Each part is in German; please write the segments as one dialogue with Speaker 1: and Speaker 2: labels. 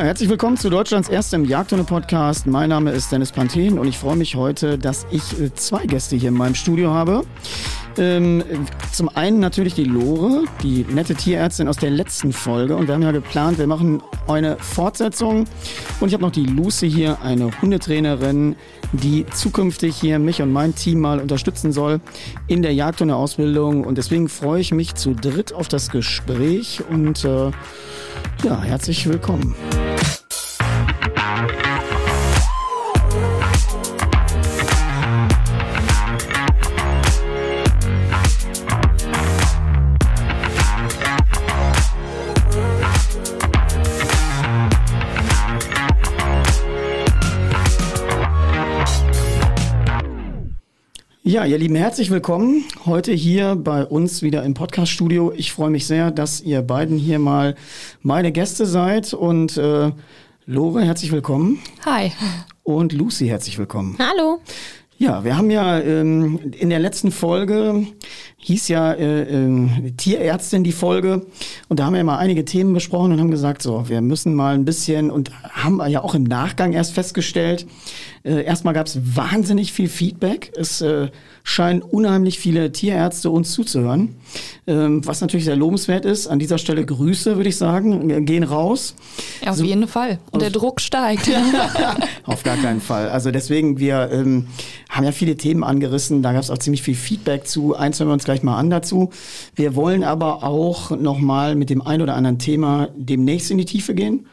Speaker 1: Ja, herzlich willkommen zu Deutschlands erstem Jagdhunde-Podcast. Mein Name ist Dennis Panthen und ich freue mich heute, dass ich äh, zwei Gäste hier in meinem Studio habe. Ähm, zum einen natürlich die Lore, die nette Tierärztin aus der letzten Folge. Und wir haben ja geplant, wir machen eine Fortsetzung. Und ich habe noch die Lucy hier, eine Hundetrainerin, die zukünftig hier mich und mein Team mal unterstützen soll in der Jagdhunde-Ausbildung. Und deswegen freue ich mich zu dritt auf das Gespräch und äh, ja, herzlich willkommen. Ja, ihr Lieben, herzlich willkommen heute hier bei uns wieder im Podcast-Studio. Ich freue mich sehr, dass ihr beiden hier mal meine Gäste seid und äh, Lore, herzlich willkommen.
Speaker 2: Hi.
Speaker 1: Und Lucy, herzlich willkommen.
Speaker 2: Hallo.
Speaker 1: Ja, wir haben ja ähm, in der letzten Folge hieß ja äh, äh, Tierärztin die Folge und da haben wir ja mal einige Themen besprochen und haben gesagt, so, wir müssen mal ein bisschen und haben ja auch im Nachgang erst festgestellt, äh, erstmal gab es wahnsinnig viel Feedback. Es äh, scheinen unheimlich viele Tierärzte uns zuzuhören, ähm, was natürlich sehr lobenswert ist. An dieser Stelle Grüße, würde ich sagen, gehen raus.
Speaker 2: Ja, auf so, jeden Fall. Und der Druck steigt.
Speaker 1: auf gar keinen Fall. Also deswegen, wir ähm, haben ja viele Themen angerissen. Da gab es auch ziemlich viel Feedback zu. Eins hören wir uns gleich mal an dazu. Wir wollen aber auch nochmal mit dem ein oder anderen Thema demnächst in die Tiefe gehen.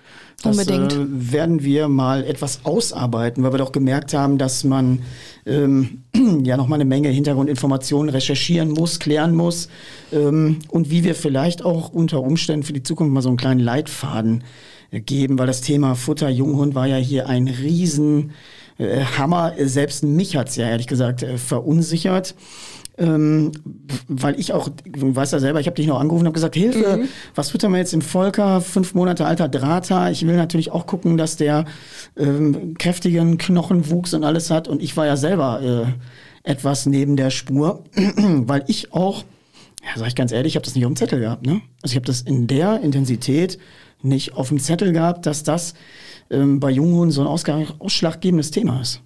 Speaker 1: Das
Speaker 2: Unbedingt.
Speaker 1: Äh, werden wir mal etwas ausarbeiten, weil wir doch gemerkt haben, dass man ähm, ja noch mal eine Menge Hintergrundinformationen recherchieren muss, klären muss ähm, und wie wir vielleicht auch unter Umständen für die Zukunft mal so einen kleinen Leitfaden äh, geben, weil das Thema Futter Junghund war ja hier ein riesen äh, Hammer. Selbst mich hat's ja ehrlich gesagt äh, verunsichert ähm, weil ich auch, du weißt ja selber, ich habe dich noch angerufen und habe gesagt, Hilfe, mhm. was füttern wir jetzt im Volker? Fünf Monate alter Drata. Ich will natürlich auch gucken, dass der ähm, kräftigen Knochenwuchs und alles hat. Und ich war ja selber äh, etwas neben der Spur, weil ich auch, ja, sag ich ganz ehrlich, ich habe das nicht auf dem Zettel gehabt. Ne? Also ich habe das in der Intensität nicht auf dem Zettel gehabt, dass das ähm, bei Junghunden so ein ausschlaggebendes Thema ist.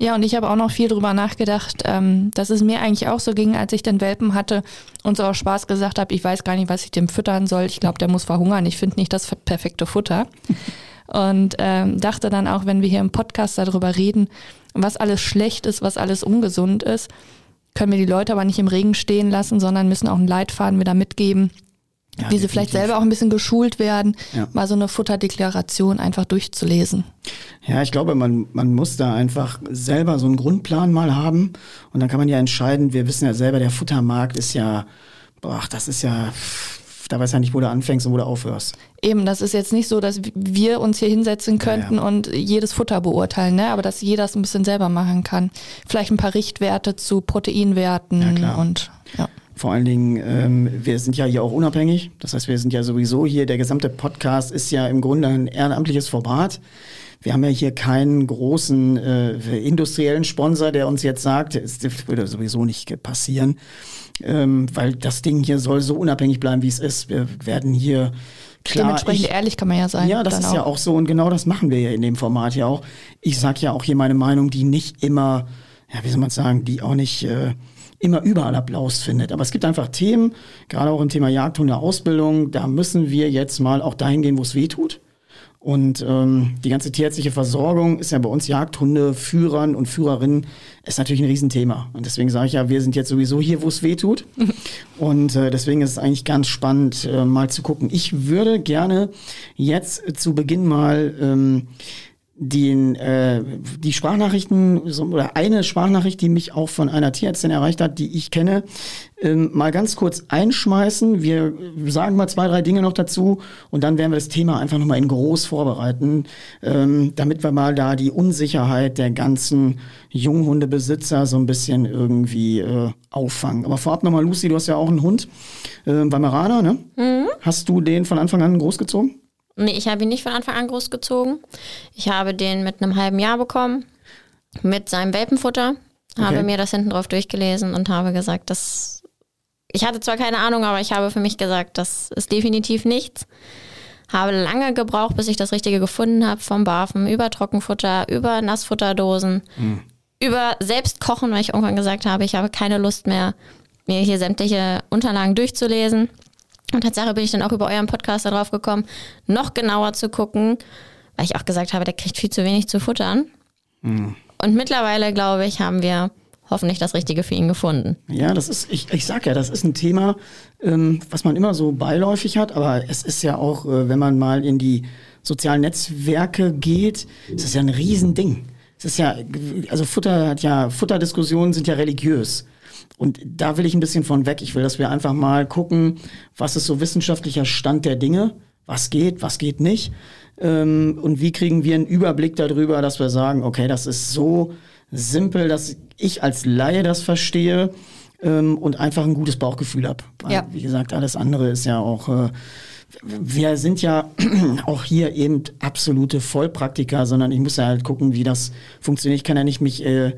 Speaker 2: Ja, und ich habe auch noch viel drüber nachgedacht, ähm, dass es mir eigentlich auch so ging, als ich den Welpen hatte und so aus Spaß gesagt habe, ich weiß gar nicht, was ich dem füttern soll. Ich glaube, der muss verhungern. Ich finde nicht das perfekte Futter. und ähm, dachte dann auch, wenn wir hier im Podcast darüber reden, was alles schlecht ist, was alles ungesund ist, können wir die Leute aber nicht im Regen stehen lassen, sondern müssen auch einen Leitfaden wieder mitgeben, ja, wie sie vielleicht selber auch ein bisschen geschult werden, ja. mal so eine Futterdeklaration einfach durchzulesen.
Speaker 1: Ja, ich glaube, man, man muss da einfach selber so einen Grundplan mal haben und dann kann man ja entscheiden, wir wissen ja selber, der Futtermarkt ist ja, boah, das ist ja, da weiß ja nicht, wo du anfängst und wo du aufhörst.
Speaker 2: Eben, das ist jetzt nicht so, dass wir uns hier hinsetzen könnten ja, ja. und jedes Futter beurteilen, ne? aber dass jeder es ein bisschen selber machen kann. Vielleicht ein paar Richtwerte zu Proteinwerten und ja.
Speaker 1: Vor allen Dingen, ähm, wir sind ja hier auch unabhängig. Das heißt, wir sind ja sowieso hier, der gesamte Podcast ist ja im Grunde ein ehrenamtliches Format. Wir haben ja hier keinen großen äh, industriellen Sponsor, der uns jetzt sagt, es würde sowieso nicht passieren, ähm, weil das Ding hier soll so unabhängig bleiben, wie es ist. Wir werden hier Klar,
Speaker 2: Dementsprechend ich, ehrlich kann man ja sein.
Speaker 1: Ja, das ist auch. ja auch so und genau das machen wir ja in dem Format ja auch. Ich sag ja auch hier meine Meinung, die nicht immer, ja, wie soll man sagen, die auch nicht äh, immer überall Applaus findet. Aber es gibt einfach Themen, gerade auch im Thema Jagdhunde Ausbildung, da müssen wir jetzt mal auch dahin gehen, wo es weh tut. Und ähm, die ganze tierärztliche Versorgung ist ja bei uns Jagdhundeführern und Führerinnen ist natürlich ein Riesenthema. Und deswegen sage ich ja, wir sind jetzt sowieso hier, wo es weh tut. und äh, deswegen ist es eigentlich ganz spannend, äh, mal zu gucken. Ich würde gerne jetzt zu Beginn mal ähm, den, äh, die Sprachnachrichten so, oder eine Sprachnachricht, die mich auch von einer Tierärztin erreicht hat, die ich kenne, ähm, mal ganz kurz einschmeißen. Wir sagen mal zwei, drei Dinge noch dazu und dann werden wir das Thema einfach nochmal in groß vorbereiten, ähm, damit wir mal da die Unsicherheit der ganzen Junghundebesitzer so ein bisschen irgendwie äh, auffangen. Aber vorab nochmal, Lucy, du hast ja auch einen Hund, äh, Weimaraner, ne? Mhm. Hast du den von Anfang an großgezogen?
Speaker 3: Nee, ich habe ihn nicht von Anfang an großgezogen. Ich habe den mit einem halben Jahr bekommen, mit seinem Welpenfutter, okay. habe mir das hinten drauf durchgelesen und habe gesagt, dass ich hatte zwar keine Ahnung, aber ich habe für mich gesagt, das ist definitiv nichts. habe lange gebraucht, bis ich das Richtige gefunden habe, vom Barfen über Trockenfutter, über Nassfutterdosen, mhm. über Selbstkochen, weil ich irgendwann gesagt habe, ich habe keine Lust mehr, mir hier sämtliche Unterlagen durchzulesen. Und Tatsache bin ich dann auch über euren Podcast darauf gekommen, noch genauer zu gucken, weil ich auch gesagt habe, der kriegt viel zu wenig zu futtern. Mhm. Und mittlerweile, glaube ich, haben wir hoffentlich das Richtige für ihn gefunden.
Speaker 1: Ja, das ist, ich, ich sag ja, das ist ein Thema, ähm, was man immer so beiläufig hat, aber es ist ja auch, äh, wenn man mal in die sozialen Netzwerke geht, ist das ja ein Riesending. Es ist ja, also Futter hat ja, Futterdiskussionen sind ja religiös. Und da will ich ein bisschen von weg. Ich will, dass wir einfach mal gucken, was ist so wissenschaftlicher Stand der Dinge, was geht, was geht nicht. Ähm, und wie kriegen wir einen Überblick darüber, dass wir sagen, okay, das ist so simpel, dass ich als Laie das verstehe ähm, und einfach ein gutes Bauchgefühl habe. Ja. Wie gesagt, alles andere ist ja auch. Äh, wir sind ja auch hier eben absolute Vollpraktiker, sondern ich muss ja halt gucken, wie das funktioniert. Ich kann ja nicht mich, äh,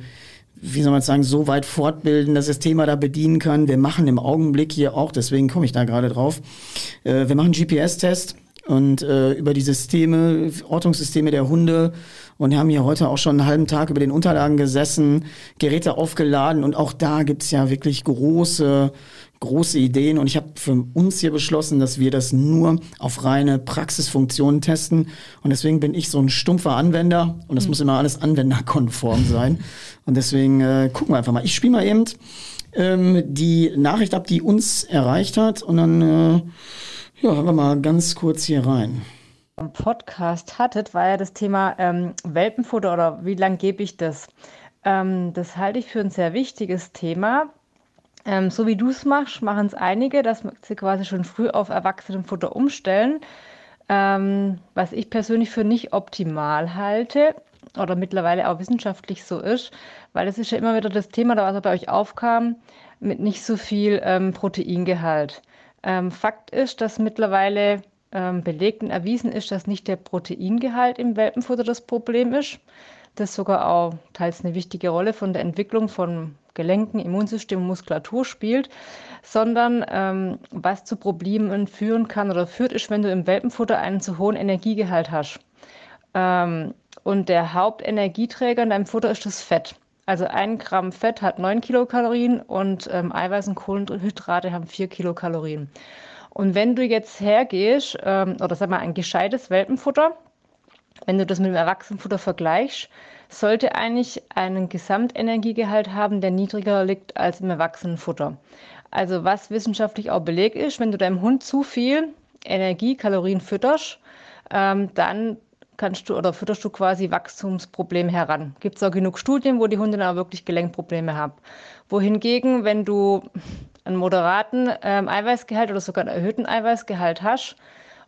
Speaker 1: wie soll man sagen, so weit fortbilden, dass das Thema da bedienen kann. Wir machen im Augenblick hier auch, deswegen komme ich da gerade drauf, äh, wir machen GPS-Test und äh, über die Systeme, Ortungssysteme der Hunde. Und haben hier heute auch schon einen halben Tag über den Unterlagen gesessen, Geräte aufgeladen. Und auch da gibt's ja wirklich große, große Ideen. Und ich habe für uns hier beschlossen, dass wir das nur auf reine Praxisfunktionen testen. Und deswegen bin ich so ein stumpfer Anwender. Und das mhm. muss immer alles anwenderkonform sein. Und deswegen äh, gucken wir einfach mal. Ich spiele mal eben ähm, die Nachricht ab, die uns erreicht hat. Und dann äh, ja, hören wir mal ganz kurz hier rein.
Speaker 4: Podcast hattet, war ja das Thema ähm, Welpenfutter oder wie lange gebe ich das? Ähm, das halte ich für ein sehr wichtiges Thema. Ähm, so wie du es machst, machen es einige, dass sie quasi schon früh auf Erwachsenenfutter umstellen. Ähm, was ich persönlich für nicht optimal halte oder mittlerweile auch wissenschaftlich so ist, weil es ist ja immer wieder das Thema, da was bei euch aufkam, mit nicht so viel ähm, Proteingehalt. Ähm, Fakt ist, dass mittlerweile ähm, belegt und erwiesen ist, dass nicht der Proteingehalt im Welpenfutter das Problem ist. Das sogar auch teils eine wichtige Rolle von der Entwicklung von Gelenken, Immunsystem und Muskulatur spielt, sondern ähm, was zu Problemen führen kann oder führt, ist, wenn du im Welpenfutter einen zu hohen Energiegehalt hast. Ähm, und der Hauptenergieträger in deinem Futter ist das Fett. Also ein Gramm Fett hat 9 Kilokalorien und ähm, Eiweiß und Kohlenhydrate haben 4 Kilokalorien. Und wenn du jetzt hergehst, ähm, oder sag mal ein gescheites Welpenfutter, wenn du das mit dem Erwachsenenfutter vergleichst, sollte eigentlich einen Gesamtenergiegehalt haben, der niedriger liegt als im Erwachsenenfutter. Also was wissenschaftlich auch belegt ist, wenn du deinem Hund zu viel Energie, Kalorien fütterst, ähm, dann kannst du oder fütterst du quasi Wachstumsprobleme heran. Gibt es auch genug Studien, wo die Hunde dann auch wirklich Gelenkprobleme haben. Wohingegen, wenn du einen moderaten ähm, Eiweißgehalt oder sogar einen erhöhten Eiweißgehalt hast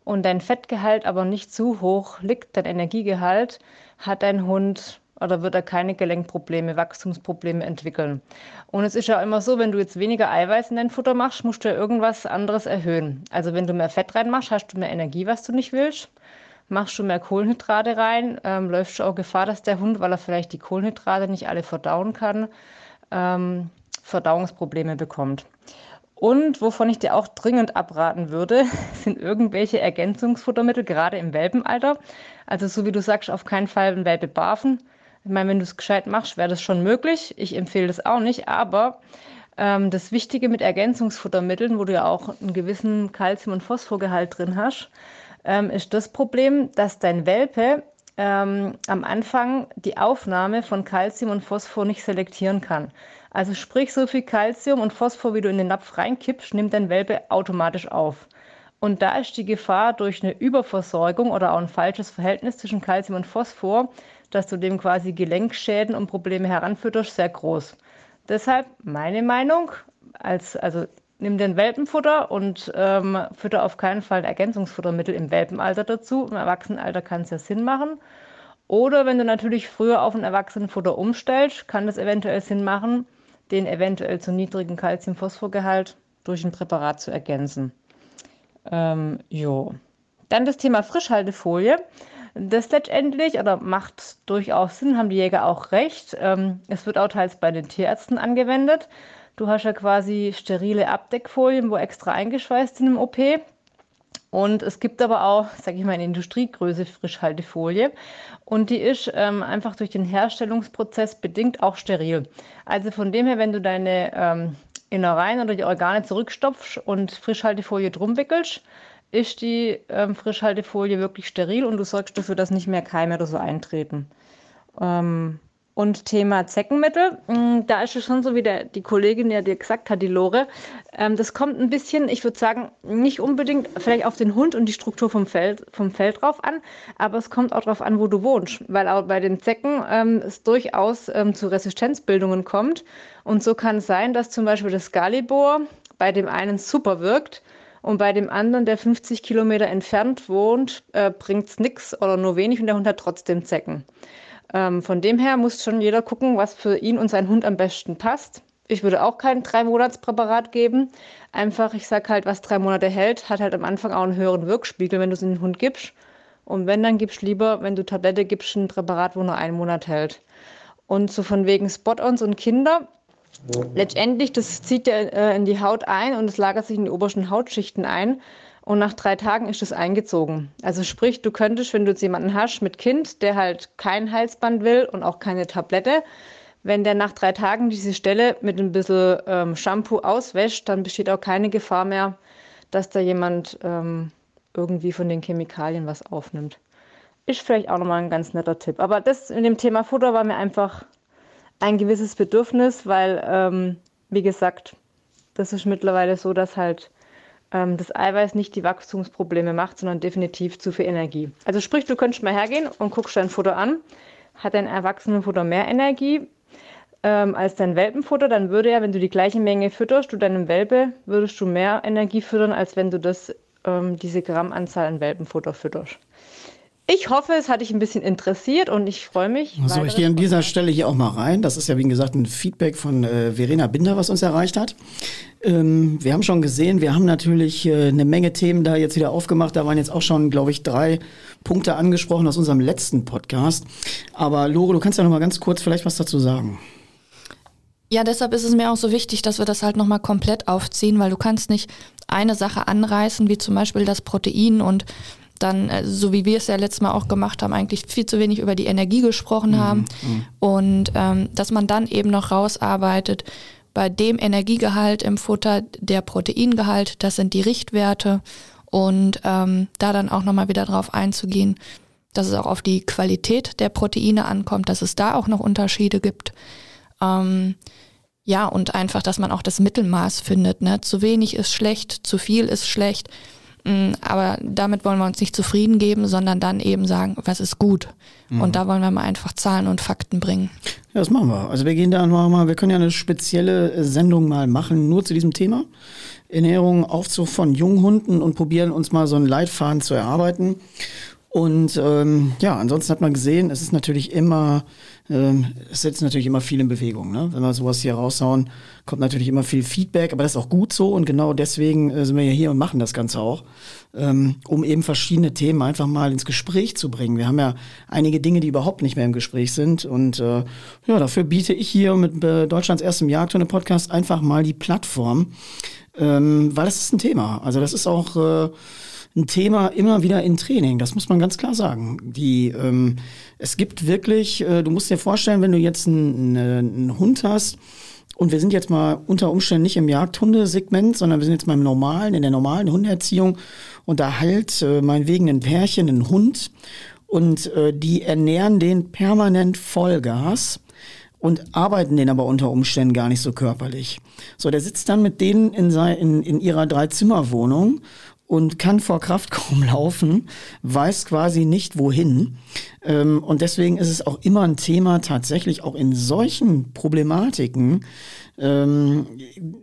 Speaker 4: und dein Fettgehalt aber nicht zu hoch liegt, dein Energiegehalt, hat dein Hund oder wird er keine Gelenkprobleme, Wachstumsprobleme entwickeln. Und es ist ja immer so, wenn du jetzt weniger Eiweiß in dein Futter machst, musst du ja irgendwas anderes erhöhen. Also wenn du mehr Fett reinmachst, hast du mehr Energie, was du nicht willst. Machst du mehr Kohlenhydrate rein, ähm, läufst du auch Gefahr, dass der Hund, weil er vielleicht die Kohlenhydrate nicht alle verdauen kann, ähm, Verdauungsprobleme bekommt. Und wovon ich dir auch dringend abraten würde, sind irgendwelche Ergänzungsfuttermittel, gerade im Welpenalter. Also so wie du sagst, auf keinen Fall ein Welpe barfen. Ich meine, wenn du es gescheit machst, wäre das schon möglich. Ich empfehle das auch nicht, aber ähm, das Wichtige mit Ergänzungsfuttermitteln, wo du ja auch einen gewissen Kalzium- und Phosphorgehalt drin hast, ähm, ist das Problem, dass dein Welpe ähm, am Anfang die Aufnahme von Kalzium und Phosphor nicht selektieren kann. Also sprich, so viel Kalzium und Phosphor, wie du in den Napf reinkippst, nimmt dein Welpe automatisch auf. Und da ist die Gefahr durch eine Überversorgung oder auch ein falsches Verhältnis zwischen Kalzium und Phosphor, dass du dem quasi Gelenkschäden und Probleme heranfütterst, sehr groß. Deshalb meine Meinung, als, also nimm den Welpenfutter und ähm, fütter auf keinen Fall ein Ergänzungsfuttermittel im Welpenalter dazu. Im Erwachsenenalter kann es ja Sinn machen. Oder wenn du natürlich früher auf ein Erwachsenenfutter umstellst, kann das eventuell Sinn machen, den eventuell zu niedrigen Calcium-Phosphorgehalt durch ein Präparat zu ergänzen. Ähm, jo. Dann das Thema Frischhaltefolie. Das letztendlich oder macht durchaus Sinn, haben die Jäger auch recht. Ähm, es wird auch teils bei den Tierärzten angewendet. Du hast ja quasi sterile Abdeckfolien, wo extra eingeschweißt sind im OP. Und es gibt aber auch, sage ich mal, eine Industriegröße Frischhaltefolie. Und die ist ähm, einfach durch den Herstellungsprozess bedingt auch steril. Also von dem her, wenn du deine ähm, Innereien oder die Organe zurückstopfst und Frischhaltefolie drum wickelst, ist die ähm, Frischhaltefolie wirklich steril und du sorgst dafür, dass nicht mehr Keime oder so eintreten. Ähm, und Thema Zeckenmittel, mm, da ist es schon so, wie der, die Kollegin ja dir gesagt hat, die Lore. Ähm, das kommt ein bisschen, ich würde sagen, nicht unbedingt vielleicht auf den Hund und die Struktur vom Feld, vom Feld drauf an, aber es kommt auch darauf an, wo du wohnst. Weil auch bei den Zecken ähm, es durchaus ähm, zu Resistenzbildungen kommt. Und so kann es sein, dass zum Beispiel das Galibor bei dem einen super wirkt und bei dem anderen, der 50 Kilometer entfernt wohnt, äh, bringt es nichts oder nur wenig und der Hund hat trotzdem Zecken. Ähm, von dem her muss schon jeder gucken, was für ihn und seinen Hund am besten passt. Ich würde auch kein Drei-Monats-Präparat geben. Einfach, ich sage halt, was drei Monate hält, hat halt am Anfang auch einen höheren Wirkspiegel, wenn du es in den Hund gibst. Und wenn, dann gibst lieber, wenn du Tablette gibst, ein Präparat, wo nur einen Monat hält. Und so von wegen Spot-ons und Kinder. Letztendlich, das zieht ja äh, in die Haut ein und es lagert sich in die obersten Hautschichten ein. Und nach drei Tagen ist es eingezogen. Also sprich, du könntest, wenn du jetzt jemanden hast mit Kind, der halt kein Halsband will und auch keine Tablette, wenn der nach drei Tagen diese Stelle mit ein bisschen ähm, Shampoo auswäscht, dann besteht auch keine Gefahr mehr, dass da jemand ähm, irgendwie von den Chemikalien was aufnimmt. Ist vielleicht auch nochmal ein ganz netter Tipp. Aber das in dem Thema Futter war mir einfach ein gewisses Bedürfnis, weil, ähm, wie gesagt, das ist mittlerweile so, dass halt ähm, das Eiweiß nicht die Wachstumsprobleme macht, sondern definitiv zu viel Energie. Also sprich, du könntest mal hergehen und guckst dein Futter an. Hat dein Erwachsenenfutter mehr Energie ähm, als dein Welpenfutter, dann würde ja, wenn du die gleiche Menge fütterst, du deinem Welpe, würdest du mehr Energie füttern, als wenn du das, ähm, diese Grammanzahl an Welpenfutter fütterst. Ich hoffe, es hat dich ein bisschen interessiert und ich freue mich.
Speaker 1: So, ich gehe an dieser Stelle hier auch mal rein. Das ist ja, wie gesagt, ein Feedback von äh, Verena Binder, was uns erreicht hat. Ähm, wir haben schon gesehen, wir haben natürlich äh, eine Menge Themen da jetzt wieder aufgemacht. Da waren jetzt auch schon, glaube ich, drei Punkte angesprochen aus unserem letzten Podcast. Aber Lore, du kannst ja noch mal ganz kurz vielleicht was dazu sagen.
Speaker 2: Ja, deshalb ist es mir auch so wichtig, dass wir das halt nochmal komplett aufziehen, weil du kannst nicht eine Sache anreißen, wie zum Beispiel das Protein und dann, äh, so wie wir es ja letztes Mal auch gemacht haben, eigentlich viel zu wenig über die Energie gesprochen mhm. haben. Mhm. Und ähm, dass man dann eben noch rausarbeitet, bei dem Energiegehalt im Futter, der Proteingehalt, das sind die Richtwerte. Und ähm, da dann auch nochmal wieder drauf einzugehen, dass es auch auf die Qualität der Proteine ankommt, dass es da auch noch Unterschiede gibt. Ähm, ja, und einfach, dass man auch das Mittelmaß findet. Ne? Zu wenig ist schlecht, zu viel ist schlecht. Mm, aber damit wollen wir uns nicht zufrieden geben, sondern dann eben sagen, was ist gut. Mhm. Und da wollen wir mal einfach Zahlen und Fakten bringen.
Speaker 1: Ja, das machen wir. Also wir gehen da mal, wir können ja eine spezielle Sendung mal machen, nur zu diesem Thema. Ernährung, Aufzug von Junghunden und probieren uns mal so einen Leitfaden zu erarbeiten. Und ähm, ja, ansonsten hat man gesehen, es ist natürlich immer, ähm, setzt natürlich immer viel in Bewegung. Ne? Wenn wir sowas hier raushauen, kommt natürlich immer viel Feedback, aber das ist auch gut so und genau deswegen äh, sind wir ja hier und machen das Ganze auch, ähm, um eben verschiedene Themen einfach mal ins Gespräch zu bringen. Wir haben ja einige Dinge, die überhaupt nicht mehr im Gespräch sind und äh, ja, dafür biete ich hier mit äh, Deutschlands erstem Jagdhunde-Podcast einfach mal die Plattform, ähm, weil das ist ein Thema. Also das ist auch äh, ein Thema immer wieder in Training. Das muss man ganz klar sagen. Die, ähm, es gibt wirklich, äh, du musst dir vorstellen, wenn du jetzt einen, einen Hund hast, und wir sind jetzt mal unter Umständen nicht im Jagdhundesegment, sondern wir sind jetzt mal im normalen, in der normalen Hundeerziehung. Und da halt äh, meinetwegen ein Pärchen, ein Hund. Und äh, die ernähren den permanent Vollgas und arbeiten den aber unter Umständen gar nicht so körperlich. So, der sitzt dann mit denen in, sein, in, in ihrer Dreizimmerwohnung und kann vor Kraft kaum laufen, weiß quasi nicht wohin. Ähm, und deswegen ist es auch immer ein Thema, tatsächlich auch in solchen Problematiken ähm,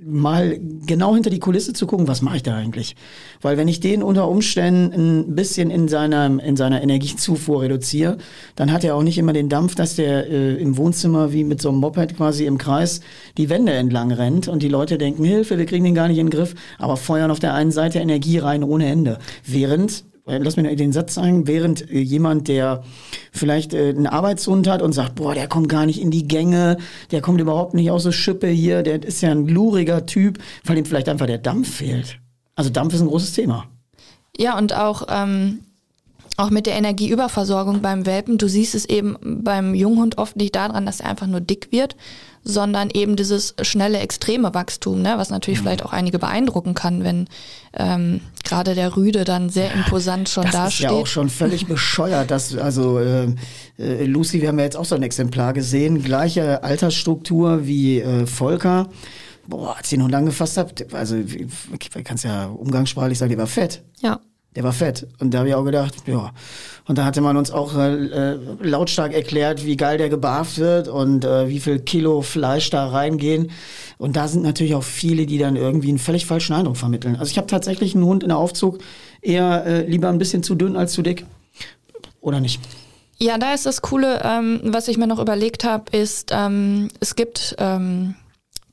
Speaker 1: mal genau hinter die Kulisse zu gucken, was mache ich da eigentlich? Weil wenn ich den unter Umständen ein bisschen in seiner, in seiner Energiezufuhr reduziere, dann hat er auch nicht immer den Dampf, dass der äh, im Wohnzimmer wie mit so einem Moped quasi im Kreis die Wände entlang rennt und die Leute denken, Hilfe, wir kriegen den gar nicht in den Griff, aber feuern auf der einen Seite Energie rein ohne Ende. Während äh, lass mir den Satz sagen, während äh, jemand, der vielleicht äh, einen Arbeitshund hat und sagt, boah, der kommt gar nicht in die Gänge, der kommt überhaupt nicht aus der Schippe hier, der ist ja ein gluriger Typ, weil ihm vielleicht einfach der Dampf fehlt. Also Dampf ist ein großes Thema.
Speaker 2: Ja, und auch, ähm, auch mit der Energieüberversorgung beim Welpen. Du siehst es eben beim Junghund oft nicht daran, dass er einfach nur dick wird, sondern eben dieses schnelle, extreme Wachstum, ne? was natürlich mhm. vielleicht auch einige beeindrucken kann, wenn ähm, gerade der Rüde dann sehr imposant schon
Speaker 1: das
Speaker 2: dasteht.
Speaker 1: Das ist ja auch schon völlig bescheuert. Dass, also äh, äh, Lucy, wir haben ja jetzt auch so ein Exemplar gesehen, gleiche Altersstruktur wie äh, Volker. Boah, als ich ihn Hund angefasst habe, also ich kann es ja umgangssprachlich sagen, der war fett.
Speaker 3: Ja.
Speaker 1: Der war fett. Und da habe ich auch gedacht, ja. Und da hatte man uns auch äh, lautstark erklärt, wie geil der gebarft wird und äh, wie viel Kilo Fleisch da reingehen. Und da sind natürlich auch viele, die dann irgendwie einen völlig falschen Eindruck vermitteln. Also ich habe tatsächlich einen Hund in der Aufzug eher äh, lieber ein bisschen zu dünn als zu dick. Oder nicht?
Speaker 2: Ja, da ist das Coole, ähm, was ich mir noch überlegt habe, ist, ähm, es gibt ähm,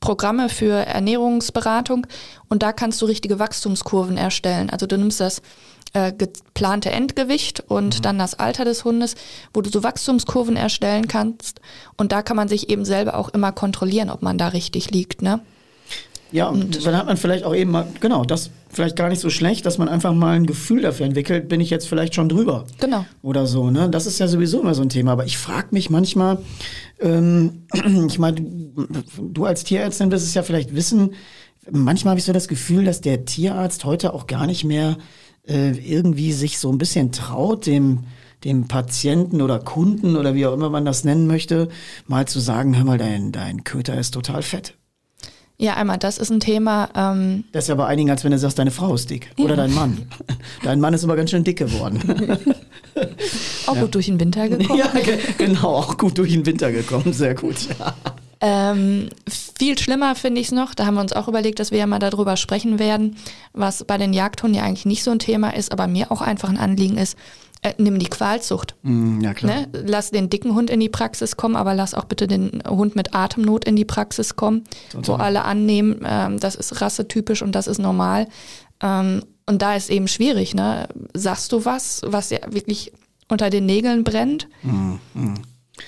Speaker 2: Programme für Ernährungsberatung und da kannst du richtige Wachstumskurven erstellen. Also du nimmst das äh, geplante Endgewicht und mhm. dann das Alter des Hundes, wo du so Wachstumskurven erstellen kannst und da kann man sich eben selber auch immer kontrollieren, ob man da richtig liegt, ne?
Speaker 1: Ja, und dann hat man vielleicht auch eben mal, genau, das vielleicht gar nicht so schlecht, dass man einfach mal ein Gefühl dafür entwickelt, bin ich jetzt vielleicht schon drüber.
Speaker 2: Genau.
Speaker 1: Oder so, ne? Das ist ja sowieso immer so ein Thema. Aber ich frage mich manchmal, ähm, ich meine, du als Tierärztin wirst es ja vielleicht wissen, manchmal habe ich so das Gefühl, dass der Tierarzt heute auch gar nicht mehr äh, irgendwie sich so ein bisschen traut, dem dem Patienten oder Kunden oder wie auch immer man das nennen möchte, mal zu sagen, hör mal, dein, dein Köter ist total fett.
Speaker 2: Ja, einmal, das ist ein Thema. Ähm
Speaker 1: das ist ja bei einigen, als wenn du sagst, deine Frau ist dick. Oder dein Mann. Dein Mann ist aber ganz schön dick geworden.
Speaker 2: auch ja. gut durch den Winter gekommen. Ja,
Speaker 1: genau, auch gut durch den Winter gekommen. Sehr gut.
Speaker 2: Ähm, viel schlimmer finde ich es noch, da haben wir uns auch überlegt, dass wir ja mal darüber sprechen werden, was bei den Jagdhunden ja eigentlich nicht so ein Thema ist, aber mir auch einfach ein Anliegen ist, äh, nimm die Qualzucht.
Speaker 1: Mm, ja, klar.
Speaker 2: Ne? Lass den dicken Hund in die Praxis kommen, aber lass auch bitte den Hund mit Atemnot in die Praxis kommen, Total. wo alle annehmen, ähm, das ist rassetypisch und das ist normal. Ähm, und da ist eben schwierig, ne? Sagst du was, was ja wirklich unter den Nägeln brennt? Mm, mm.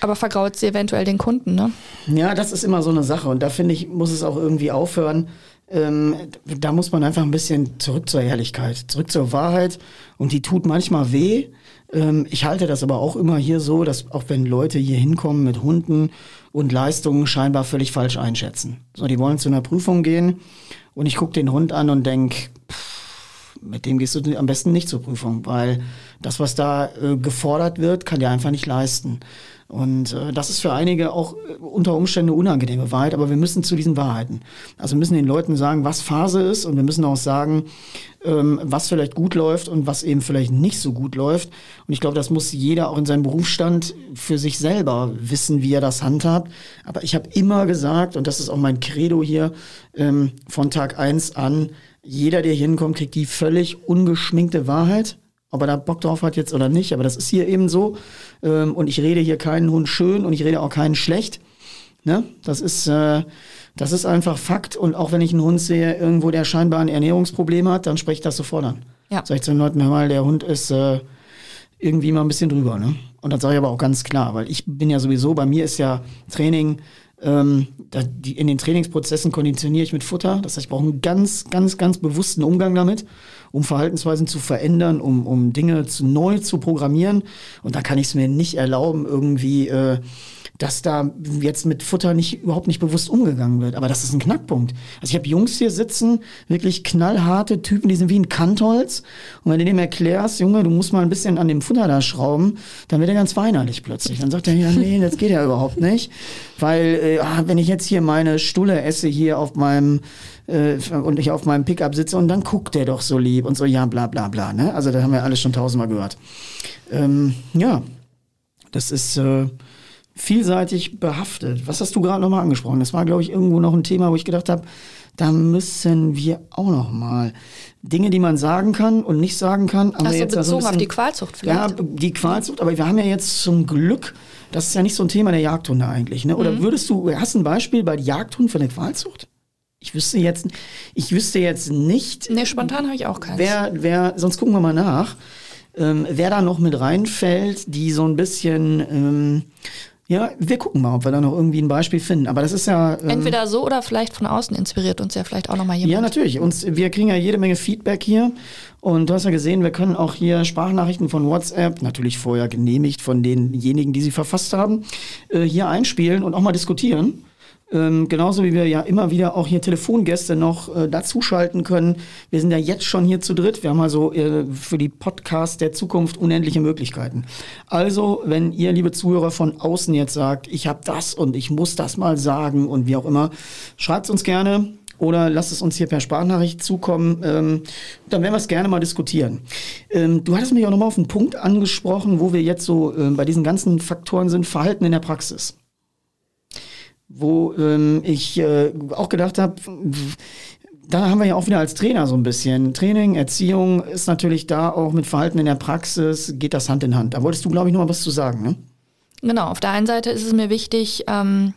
Speaker 2: Aber vergraut sie eventuell den Kunden, ne?
Speaker 1: Ja, das ist immer so eine Sache. Und da finde ich, muss es auch irgendwie aufhören. Ähm, da muss man einfach ein bisschen zurück zur Ehrlichkeit, zurück zur Wahrheit. Und die tut manchmal weh. Ähm, ich halte das aber auch immer hier so, dass auch wenn Leute hier hinkommen mit Hunden und Leistungen scheinbar völlig falsch einschätzen. So, die wollen zu einer Prüfung gehen und ich gucke den Hund an und denk, mit dem gehst du am besten nicht zur Prüfung, weil das, was da äh, gefordert wird, kann der einfach nicht leisten. Und äh, das ist für einige auch äh, unter Umständen eine unangenehme Wahrheit, aber wir müssen zu diesen Wahrheiten. Also wir müssen den Leuten sagen, was Phase ist und wir müssen auch sagen, ähm, was vielleicht gut läuft und was eben vielleicht nicht so gut läuft. Und ich glaube, das muss jeder auch in seinem Berufsstand für sich selber wissen, wie er das handhabt. Aber ich habe immer gesagt, und das ist auch mein Credo hier ähm, von Tag eins an, jeder, der hier hinkommt, kriegt die völlig ungeschminkte Wahrheit ob er da Bock drauf hat jetzt oder nicht, aber das ist hier eben so. Ähm, und ich rede hier keinen Hund schön und ich rede auch keinen schlecht. Ne? Das ist, äh, das ist einfach Fakt. Und auch wenn ich einen Hund sehe, irgendwo der scheinbar ein Ernährungsproblem hat, dann spreche ich das sofort an. Ja. Sag ich zu den Leuten, hör mal, der Hund ist äh, irgendwie mal ein bisschen drüber. Ne? Und das sage ich aber auch ganz klar, weil ich bin ja sowieso, bei mir ist ja Training, ähm, da, die, in den Trainingsprozessen konditioniere ich mit Futter. Das heißt, ich brauche einen ganz, ganz, ganz bewussten Umgang damit um Verhaltensweisen zu verändern, um, um Dinge zu, neu zu programmieren. Und da kann ich es mir nicht erlauben, irgendwie, äh, dass da jetzt mit Futter nicht überhaupt nicht bewusst umgegangen wird. Aber das ist ein Knackpunkt. Also ich habe Jungs hier sitzen, wirklich knallharte Typen, die sind wie ein Kantholz. Und wenn du dem erklärst, Junge, du musst mal ein bisschen an dem Futter da schrauben, dann wird er ganz weinerlich plötzlich. Dann sagt er, ja, nee, das geht ja überhaupt nicht. Weil, äh, ah, wenn ich jetzt hier meine Stulle esse hier auf meinem äh, und ich auf meinem Pickup sitze und dann guckt der doch so lieb und so, ja, bla bla bla. Ne? Also das haben wir alles schon tausendmal gehört. Ähm, ja, das ist äh, vielseitig behaftet. Was hast du gerade nochmal angesprochen? Das war, glaube ich, irgendwo noch ein Thema, wo ich gedacht habe, da müssen wir auch noch mal Dinge, die man sagen kann und nicht sagen kann.
Speaker 2: Haben Ach so, jetzt bezogen also bisschen, auf die Qualzucht
Speaker 1: vielleicht? Ja, die Qualzucht, aber wir haben ja jetzt zum Glück, das ist ja nicht so ein Thema der Jagdhunde eigentlich. Ne? Oder mhm. würdest du, hast du ein Beispiel bei Jagdhunden für eine Qualzucht? Ich wüsste jetzt, ich wüsste jetzt nicht.
Speaker 2: Nee, spontan habe ich auch keinen.
Speaker 1: Wer, wer, sonst gucken wir mal nach, ähm, wer da noch mit reinfällt, die so ein bisschen, ähm, Ja, wir gucken mal, ob wir da noch irgendwie ein Beispiel finden. Aber das ist ja.
Speaker 2: Ähm, Entweder so oder vielleicht von außen inspiriert uns ja vielleicht auch nochmal jemand.
Speaker 1: Ja, natürlich. Uns, wir kriegen ja jede Menge Feedback hier. Und du hast ja gesehen, wir können auch hier Sprachnachrichten von WhatsApp, natürlich vorher genehmigt von denjenigen, die sie verfasst haben, äh, hier einspielen und auch mal diskutieren. Ähm, genauso wie wir ja immer wieder auch hier Telefongäste noch äh, dazuschalten können. Wir sind ja jetzt schon hier zu dritt. Wir haben also äh, für die Podcast der Zukunft unendliche Möglichkeiten. Also, wenn ihr, liebe Zuhörer von außen jetzt sagt, ich habe das und ich muss das mal sagen und wie auch immer, schreibt uns gerne oder lasst es uns hier per Sprachnachricht zukommen. Ähm, dann werden wir es gerne mal diskutieren. Ähm, du hattest mich auch nochmal auf einen Punkt angesprochen, wo wir jetzt so äh, bei diesen ganzen Faktoren sind, Verhalten in der Praxis wo ähm, ich äh, auch gedacht habe, da haben wir ja auch wieder als Trainer so ein bisschen. Training, Erziehung ist natürlich da auch mit Verhalten in der Praxis, geht das Hand in Hand. Da wolltest du, glaube ich, noch mal was zu sagen, ne?
Speaker 2: Genau, auf der einen Seite ist es mir wichtig, ähm,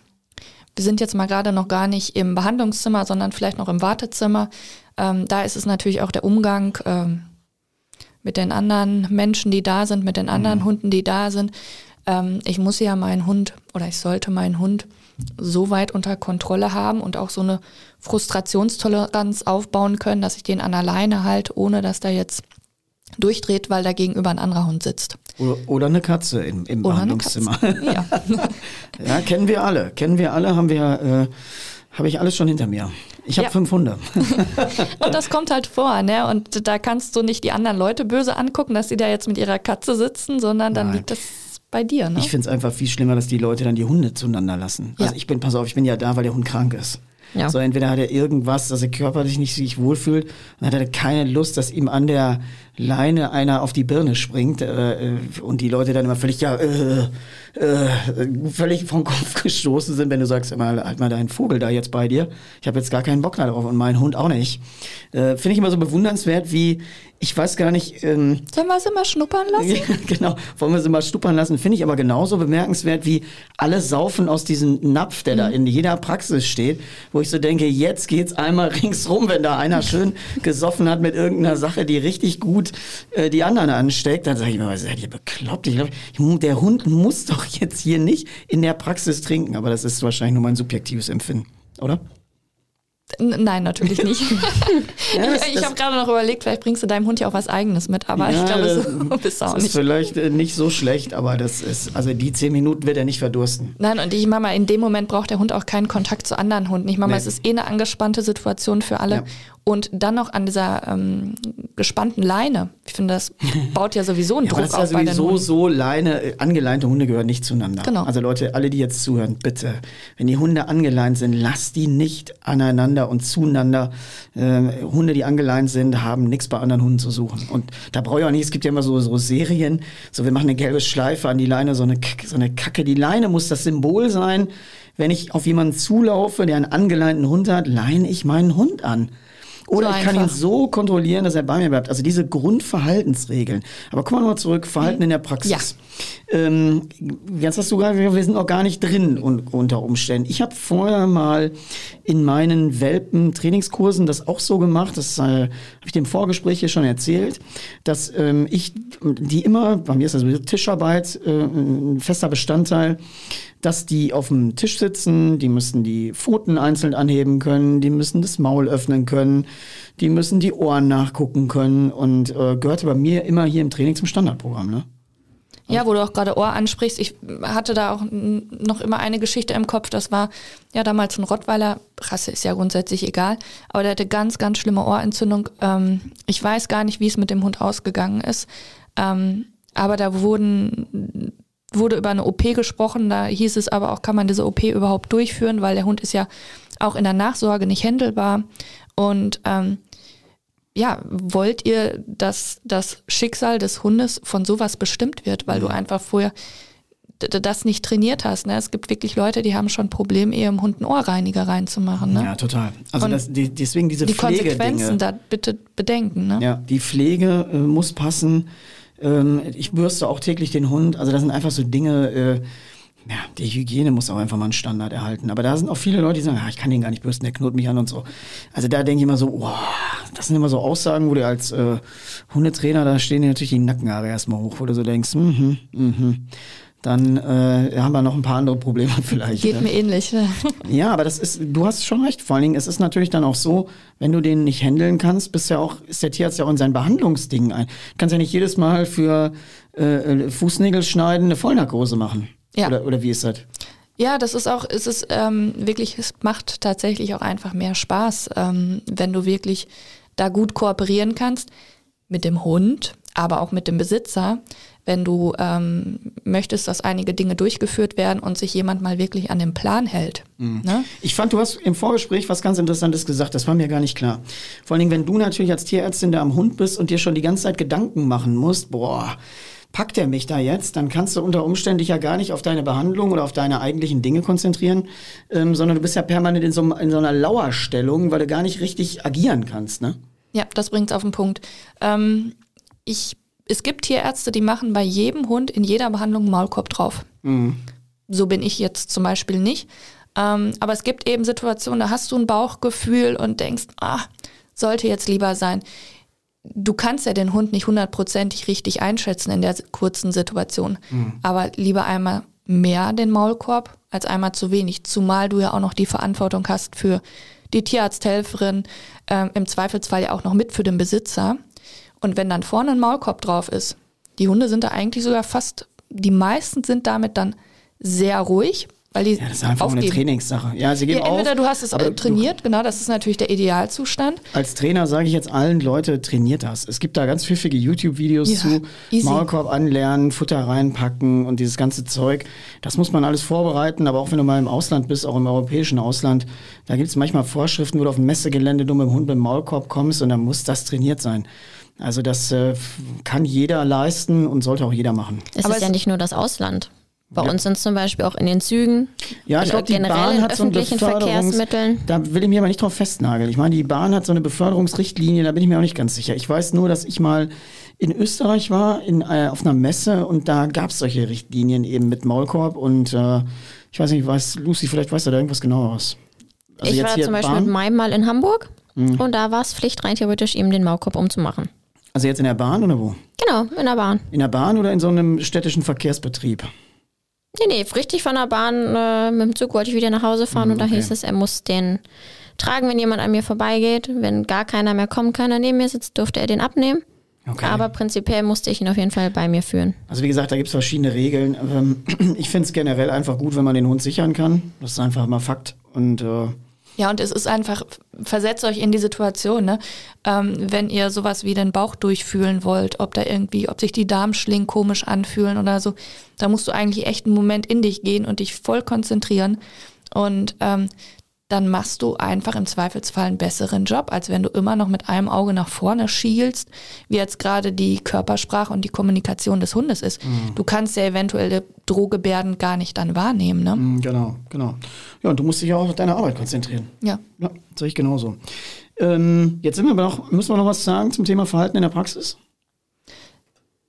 Speaker 2: wir sind jetzt mal gerade noch gar nicht im Behandlungszimmer, sondern vielleicht noch im Wartezimmer. Ähm, da ist es natürlich auch der Umgang ähm, mit den anderen Menschen, die da sind, mit den anderen mhm. Hunden, die da sind. Ähm, ich muss ja meinen Hund oder ich sollte meinen Hund so weit unter Kontrolle haben und auch so eine Frustrationstoleranz aufbauen können, dass ich den an alleine halte, ohne dass der jetzt durchdreht, weil da gegenüber ein anderer Hund sitzt.
Speaker 1: Oder, oder eine Katze im, im Behandlungszimmer. Ja. ja, kennen wir alle. Kennen wir alle, haben wir, äh, habe ich alles schon hinter mir. Ich habe ja. fünf Hunde.
Speaker 2: und das kommt halt vor, ne? Und da kannst du nicht die anderen Leute böse angucken, dass sie da jetzt mit ihrer Katze sitzen, sondern dann Nein. liegt das bei dir, ne?
Speaker 1: Ich finde es einfach viel schlimmer, dass die Leute dann die Hunde zueinander lassen. Ja. Also ich bin, pass auf, ich bin ja da, weil der Hund krank ist. Ja. So entweder hat er irgendwas, dass er körperlich nicht sich wohlfühlt, dann hat er keine Lust, dass ihm an der Leine einer auf die Birne springt äh, und die Leute dann immer völlig ja äh, äh, völlig vom Kopf gestoßen sind, wenn du sagst immer halt mal deinen Vogel da jetzt bei dir. Ich habe jetzt gar keinen Bock darauf und mein Hund auch nicht. Äh, Finde ich immer so bewundernswert, wie ich weiß gar nicht. Ähm,
Speaker 2: Sollen wir sie mal schnuppern lassen?
Speaker 1: genau, wollen wir sie mal schnuppern lassen. Finde ich aber genauso bemerkenswert, wie alle saufen aus diesem Napf, der mhm. da in jeder Praxis steht, wo ich so denke, jetzt geht's einmal ringsrum, wenn da einer schön gesoffen hat mit irgendeiner Sache, die richtig gut äh, die anderen ansteckt. Dann sage ich mir, seid ihr bekloppt? Ich glaube, der Hund muss doch jetzt hier nicht in der Praxis trinken. Aber das ist wahrscheinlich nur mein subjektives Empfinden, oder?
Speaker 2: Nein, natürlich nicht. ja, das, ich ich habe gerade noch überlegt, vielleicht bringst du deinem Hund ja auch was Eigenes mit, aber ja, ich glaube, so bist du auch
Speaker 1: das
Speaker 2: nicht.
Speaker 1: ist vielleicht äh, nicht so schlecht, aber das ist, also die zehn Minuten wird er nicht verdursten.
Speaker 2: Nein, und ich Mama, in dem Moment braucht der Hund auch keinen Kontakt zu anderen Hunden. Ich Mama, nee. es ist eh eine angespannte Situation für alle. Ja. Und dann noch an dieser ähm, gespannten Leine. Ich finde, das baut ja sowieso einen ja, Druck
Speaker 1: das ist ja
Speaker 2: auf
Speaker 1: sowieso so Leine, äh, angeleinte Hunde gehören nicht zueinander. Genau. Also Leute, alle, die jetzt zuhören, bitte, wenn die Hunde angeleint sind, lasst die nicht aneinander und zueinander. Äh, Hunde, die angeleint sind, haben nichts bei anderen Hunden zu suchen. Und da brauche ich auch nicht, es gibt ja immer so, so Serien, so wir machen eine gelbe Schleife an die Leine, so eine, so eine Kacke. Die Leine muss das Symbol sein. Wenn ich auf jemanden zulaufe, der einen angeleinten Hund hat, leine ich meinen Hund an. Oder so ich kann ihn so kontrollieren, dass er bei mir bleibt. Also diese Grundverhaltensregeln. Aber kommen wir mal zurück, Verhalten mhm. in der Praxis. Ja. Ähm, jetzt hast du gesagt, wir sind auch gar nicht drin unter Umständen. Ich habe vorher mal in meinen Welpen-Trainingskursen das auch so gemacht, das äh, habe ich dem Vorgespräch hier schon erzählt, dass ähm, ich die immer, bei mir ist das Tischarbeit äh, ein fester Bestandteil, dass die auf dem Tisch sitzen, die müssen die Pfoten einzeln anheben können, die müssen das Maul öffnen können, die müssen die Ohren nachgucken können und äh, gehörte bei mir immer hier im Training zum Standardprogramm, ne?
Speaker 2: Ja, wo du auch gerade Ohr ansprichst. Ich hatte da auch noch immer eine Geschichte im Kopf. Das war ja damals ein Rottweiler. Rasse ist ja grundsätzlich egal. Aber der hatte ganz, ganz schlimme Ohrentzündung. Ähm, ich weiß gar nicht, wie es mit dem Hund ausgegangen ist. Ähm, aber da wurden wurde über eine OP gesprochen, da hieß es aber auch, kann man diese OP überhaupt durchführen, weil der Hund ist ja auch in der Nachsorge nicht händelbar. Und ähm, ja, wollt ihr, dass das Schicksal des Hundes von sowas bestimmt wird, weil ja. du einfach vorher das nicht trainiert hast. Ne? Es gibt wirklich Leute, die haben schon Probleme, ihrem Hund einen Ohrreiniger reinzumachen. Ne?
Speaker 1: Ja, total. Also das, die, deswegen diese
Speaker 2: die
Speaker 1: Pflege.
Speaker 2: Die Konsequenzen da bitte bedenken. Ne?
Speaker 1: Ja, die Pflege äh, muss passen. Ähm, ich bürste auch täglich den Hund. Also das sind einfach so Dinge, äh, ja, die Hygiene muss auch einfach mal einen Standard erhalten. Aber da sind auch viele Leute, die sagen, ah, ich kann den gar nicht bürsten, der knurrt mich an und so. Also da denke ich immer so, oh, das sind immer so Aussagen, wo du als äh, Hundetrainer, da stehen dir natürlich die Nackenhaare erstmal hoch, wo du so denkst, mhm, mhm. Dann äh, haben wir noch ein paar andere Probleme vielleicht.
Speaker 2: Geht
Speaker 1: ne?
Speaker 2: mir ähnlich. Ne?
Speaker 1: Ja, aber das ist, du hast schon recht. Vor allen Dingen, es ist natürlich dann auch so, wenn du den nicht handeln kannst, bist ja auch, ist der Tierarzt ja auch in sein Behandlungsding ein. Du kannst ja nicht jedes Mal für äh, Fußnägel schneiden eine Vollnarkose machen.
Speaker 2: Ja.
Speaker 1: Oder, oder wie ist das?
Speaker 2: Ja, das ist auch, es ist ähm, wirklich, es macht tatsächlich auch einfach mehr Spaß, ähm, wenn du wirklich da gut kooperieren kannst mit dem Hund, aber auch mit dem Besitzer, wenn du ähm, möchtest, dass einige Dinge durchgeführt werden und sich jemand mal wirklich an den Plan hält. Ne?
Speaker 1: Ich fand, du hast im Vorgespräch was ganz Interessantes gesagt, das war mir gar nicht klar. Vor allen Dingen, wenn du natürlich als Tierärztin da am Hund bist und dir schon die ganze Zeit Gedanken machen musst, boah, packt er mich da jetzt, dann kannst du unter Umständen dich ja gar nicht auf deine Behandlung oder auf deine eigentlichen Dinge konzentrieren, ähm, sondern du bist ja permanent in so, in so einer Lauerstellung, weil du gar nicht richtig agieren kannst, ne?
Speaker 2: Ja, das bringt's auf den Punkt. Ähm, ich, es gibt Tierärzte, die machen bei jedem Hund in jeder Behandlung einen Maulkorb drauf. So bin ich jetzt zum Beispiel nicht. Ähm, aber es gibt eben Situationen, da hast du ein Bauchgefühl und denkst, ah, sollte jetzt lieber sein. Du kannst ja den Hund nicht hundertprozentig richtig einschätzen in der kurzen Situation. Aber lieber einmal mehr den Maulkorb als einmal zu wenig. Zumal du ja auch noch die Verantwortung hast für die Tierarzthelferin, ähm, im Zweifelsfall ja auch noch mit für den Besitzer. Und wenn dann vorne ein Maulkorb drauf ist, die Hunde sind da eigentlich sogar fast, die meisten sind damit dann sehr ruhig, weil die
Speaker 1: Ja, das ist einfach auch eine
Speaker 2: aufgeben.
Speaker 1: Trainingssache. Ja, sie geben
Speaker 2: Ja, entweder
Speaker 1: auf,
Speaker 2: du hast es trainiert, genau, das ist natürlich der Idealzustand.
Speaker 1: Als Trainer sage ich jetzt allen Leute, trainiert das. Es gibt da ganz pfiffige YouTube-Videos
Speaker 2: Ja,
Speaker 1: zu.
Speaker 2: easy.
Speaker 1: Maulkorb anlernen, Futter reinpacken und dieses ganze Zeug. Das muss man alles vorbereiten, aber auch wenn du mal im Ausland bist, auch im europäischen Ausland, da gibt es manchmal Vorschriften, wo du auf dem Messegelände du mit dem Hund mit dem Maulkorb kommst und dann muss das trainiert sein. Also das äh, kann jeder leisten und sollte auch jeder machen.
Speaker 3: Es
Speaker 2: Aber
Speaker 3: ist ja nicht nur das Ausland. Bei
Speaker 1: Ja.
Speaker 3: uns sind es zum Beispiel auch in den Zügen
Speaker 1: Ja, ich
Speaker 3: oder
Speaker 1: glaube, die
Speaker 3: generell
Speaker 1: Bahn hat so ein
Speaker 3: öffentlichen
Speaker 1: Beförderungs-
Speaker 3: Verkehrsmitteln.
Speaker 1: Da will ich mir aber nicht drauf festnageln. Ich meine, die Bahn hat so eine Beförderungsrichtlinie, da bin ich mir auch nicht ganz sicher. Ich weiß nur, dass ich mal in Österreich war, in, äh, auf einer Messe und da gab es solche Richtlinien eben mit Maulkorb und äh, ich weiß nicht, weiß, Lucy, vielleicht weißt du da irgendwas genaueres. Also
Speaker 3: ich
Speaker 1: jetzt
Speaker 3: war
Speaker 1: hier
Speaker 3: zum Beispiel
Speaker 1: Bahn? Mhm.
Speaker 3: mit meinem mal in Hamburg und da war es Pflicht, rein theoretisch ihm den Maulkorb umzumachen.
Speaker 1: Also jetzt in der Bahn oder wo?
Speaker 3: Genau, in der Bahn.
Speaker 1: In der Bahn oder in so einem städtischen Verkehrsbetrieb?
Speaker 3: Nee, nee, richtig von der Bahn. Äh, mit dem Zug wollte ich wieder nach Hause fahren und da
Speaker 1: okay.
Speaker 3: hieß es, er muss den tragen, wenn jemand an mir vorbeigeht. Wenn gar keiner mehr kommen kann, der neben mir sitzt, durfte er den abnehmen.
Speaker 1: Okay.
Speaker 3: Aber prinzipiell musste ich ihn auf jeden Fall bei mir führen.
Speaker 1: Also wie gesagt, da gibt es verschiedene Regeln. Ähm, ich finde es generell einfach gut, wenn man den Hund sichern kann. Das ist einfach mal Fakt. Und äh,
Speaker 2: Ja, und es ist einfach, versetzt euch in die Situation, ne? ähm, wenn ihr sowas wie den Bauch durchfühlen wollt, ob da irgendwie, ob sich die Darmschlingen komisch anfühlen oder so, da musst du eigentlich echt einen Moment in dich gehen und dich voll konzentrieren. Und ähm, dann machst du einfach im Zweifelsfall einen besseren Job, als wenn du immer noch mit einem Auge nach vorne schielst, wie jetzt gerade die Körpersprache und die Kommunikation des Hundes ist. Du kannst ja eventuelle Drohgebärden gar nicht dann wahrnehmen, ne?
Speaker 1: Mm, Genau, genau. Ja, und du musst dich ja auch auf deine Arbeit konzentrieren.
Speaker 2: Ja.
Speaker 1: Ja, sehe ich genauso. Ähm, jetzt sind wir aber noch, müssen wir noch was sagen zum Thema Verhalten in der Praxis?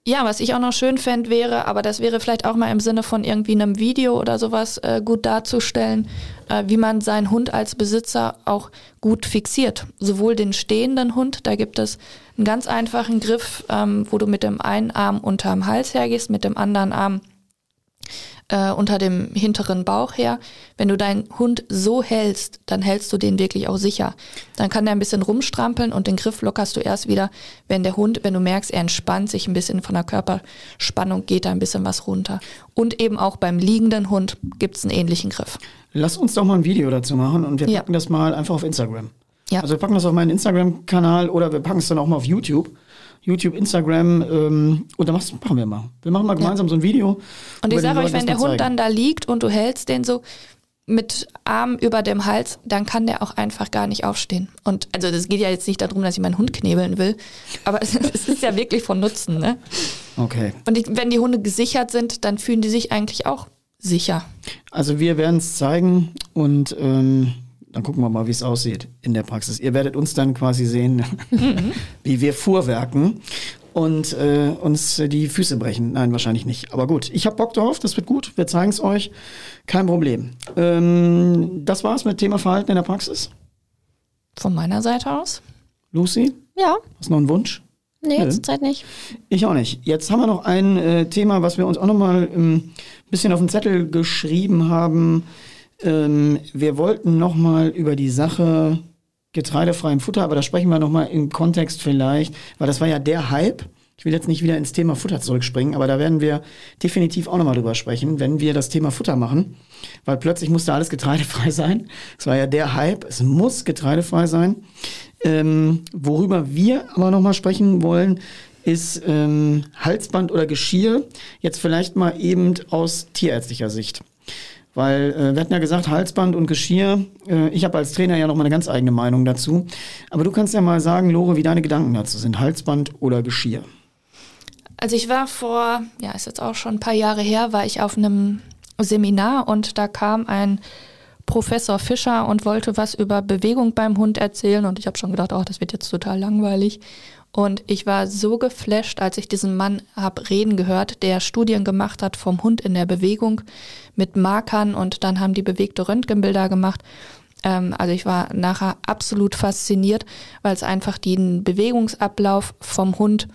Speaker 2: Ja, was ich auch noch schön fände wäre, aber das wäre vielleicht auch mal im Sinne von irgendwie einem Video oder sowas äh, gut darzustellen, äh, wie man seinen Hund als Besitzer auch gut fixiert. Sowohl den stehenden Hund, da gibt es einen ganz einfachen Griff, ähm, wo du mit dem einen Arm unterm Hals hergehst, mit dem anderen Arm äh, unter dem hinteren Bauch her. Wenn du deinen Hund so hältst, dann hältst du den wirklich auch sicher. Dann kann der ein bisschen rumstrampeln und den Griff lockerst du erst wieder, wenn der Hund, wenn du merkst, er entspannt sich ein bisschen von der Körperspannung, geht da ein bisschen was runter. Und eben auch beim liegenden Hund gibt es einen ähnlichen Griff.
Speaker 1: Lass uns doch mal ein Video dazu machen und wir
Speaker 2: Ja.
Speaker 1: packen das mal einfach auf Instagram.
Speaker 2: Ja.
Speaker 1: Also wir packen das auf meinen Instagram-Kanal oder wir packen es dann auch mal auf YouTube. YouTube, Instagram ähm, und dann machst- machen wir mal. Wir machen mal gemeinsam so ein Video.
Speaker 2: Und ich sage euch, wenn der Hund
Speaker 1: zeigen.
Speaker 2: dann da liegt und du hältst den so mit Arm über dem Hals, dann kann der auch einfach gar nicht aufstehen. Und also das geht ja jetzt nicht darum, dass ich meinen Hund knebeln will, aber es, es ist ja wirklich von Nutzen. Ne?
Speaker 1: Okay.
Speaker 2: Und ich, wenn die Hunde gesichert sind, dann fühlen die sich eigentlich auch sicher.
Speaker 1: Also wir werden es zeigen und ähm, dann gucken wir mal, wie es aussieht in der Praxis. Ihr werdet uns dann quasi sehen, wie wir fuhrwerken und äh, uns die Füße brechen. Nein, wahrscheinlich nicht. Aber gut, ich habe Bock drauf, das wird gut. Wir zeigen es euch. Kein Problem. Ähm, das war's mit Thema Verhalten in der Praxis.
Speaker 2: Von meiner Seite aus.
Speaker 1: Lucy,
Speaker 3: Ja,
Speaker 1: hast du noch einen Wunsch?
Speaker 3: Nee, Nö. zurzeit nicht.
Speaker 1: Ich auch nicht. Jetzt haben wir noch ein äh, Thema, was wir uns auch noch mal ähm, ein bisschen auf den Zettel geschrieben haben. Ähm, wir wollten noch mal über die Sache getreidefreiem Futter, aber da sprechen wir noch mal im Kontext vielleicht, weil das war ja der Hype. Ich will jetzt nicht wieder ins Thema Futter zurückspringen, aber da werden wir definitiv auch nochmal drüber sprechen, wenn wir das Thema Futter machen, weil plötzlich musste alles getreidefrei sein. Es war ja der Hype, es muss getreidefrei sein. Ähm, worüber wir aber nochmal sprechen wollen, ist ähm, Halsband oder Geschirr. Jetzt vielleicht mal eben aus tierärztlicher Sicht. Weil äh, wir hatten ja gesagt, Halsband und Geschirr, äh, ich habe als Trainer ja noch mal eine ganz eigene Meinung dazu. Aber du kannst ja mal sagen, Lore, wie deine Gedanken dazu sind. Halsband oder Geschirr?
Speaker 2: Also ich war vor, ja, ist jetzt auch schon ein paar Jahre her, war ich auf einem Seminar und da kam ein Professor Fischer und wollte was über Bewegung beim Hund erzählen und ich habe schon gedacht, oh, das wird jetzt total langweilig. Und ich war so geflasht, als ich diesen Mann hab reden gehört, der Studien gemacht hat vom Hund in der Bewegung mit Markern und dann haben die bewegte Röntgenbilder gemacht. Ähm, also ich war nachher absolut fasziniert, weil es einfach den Bewegungsablauf vom Hund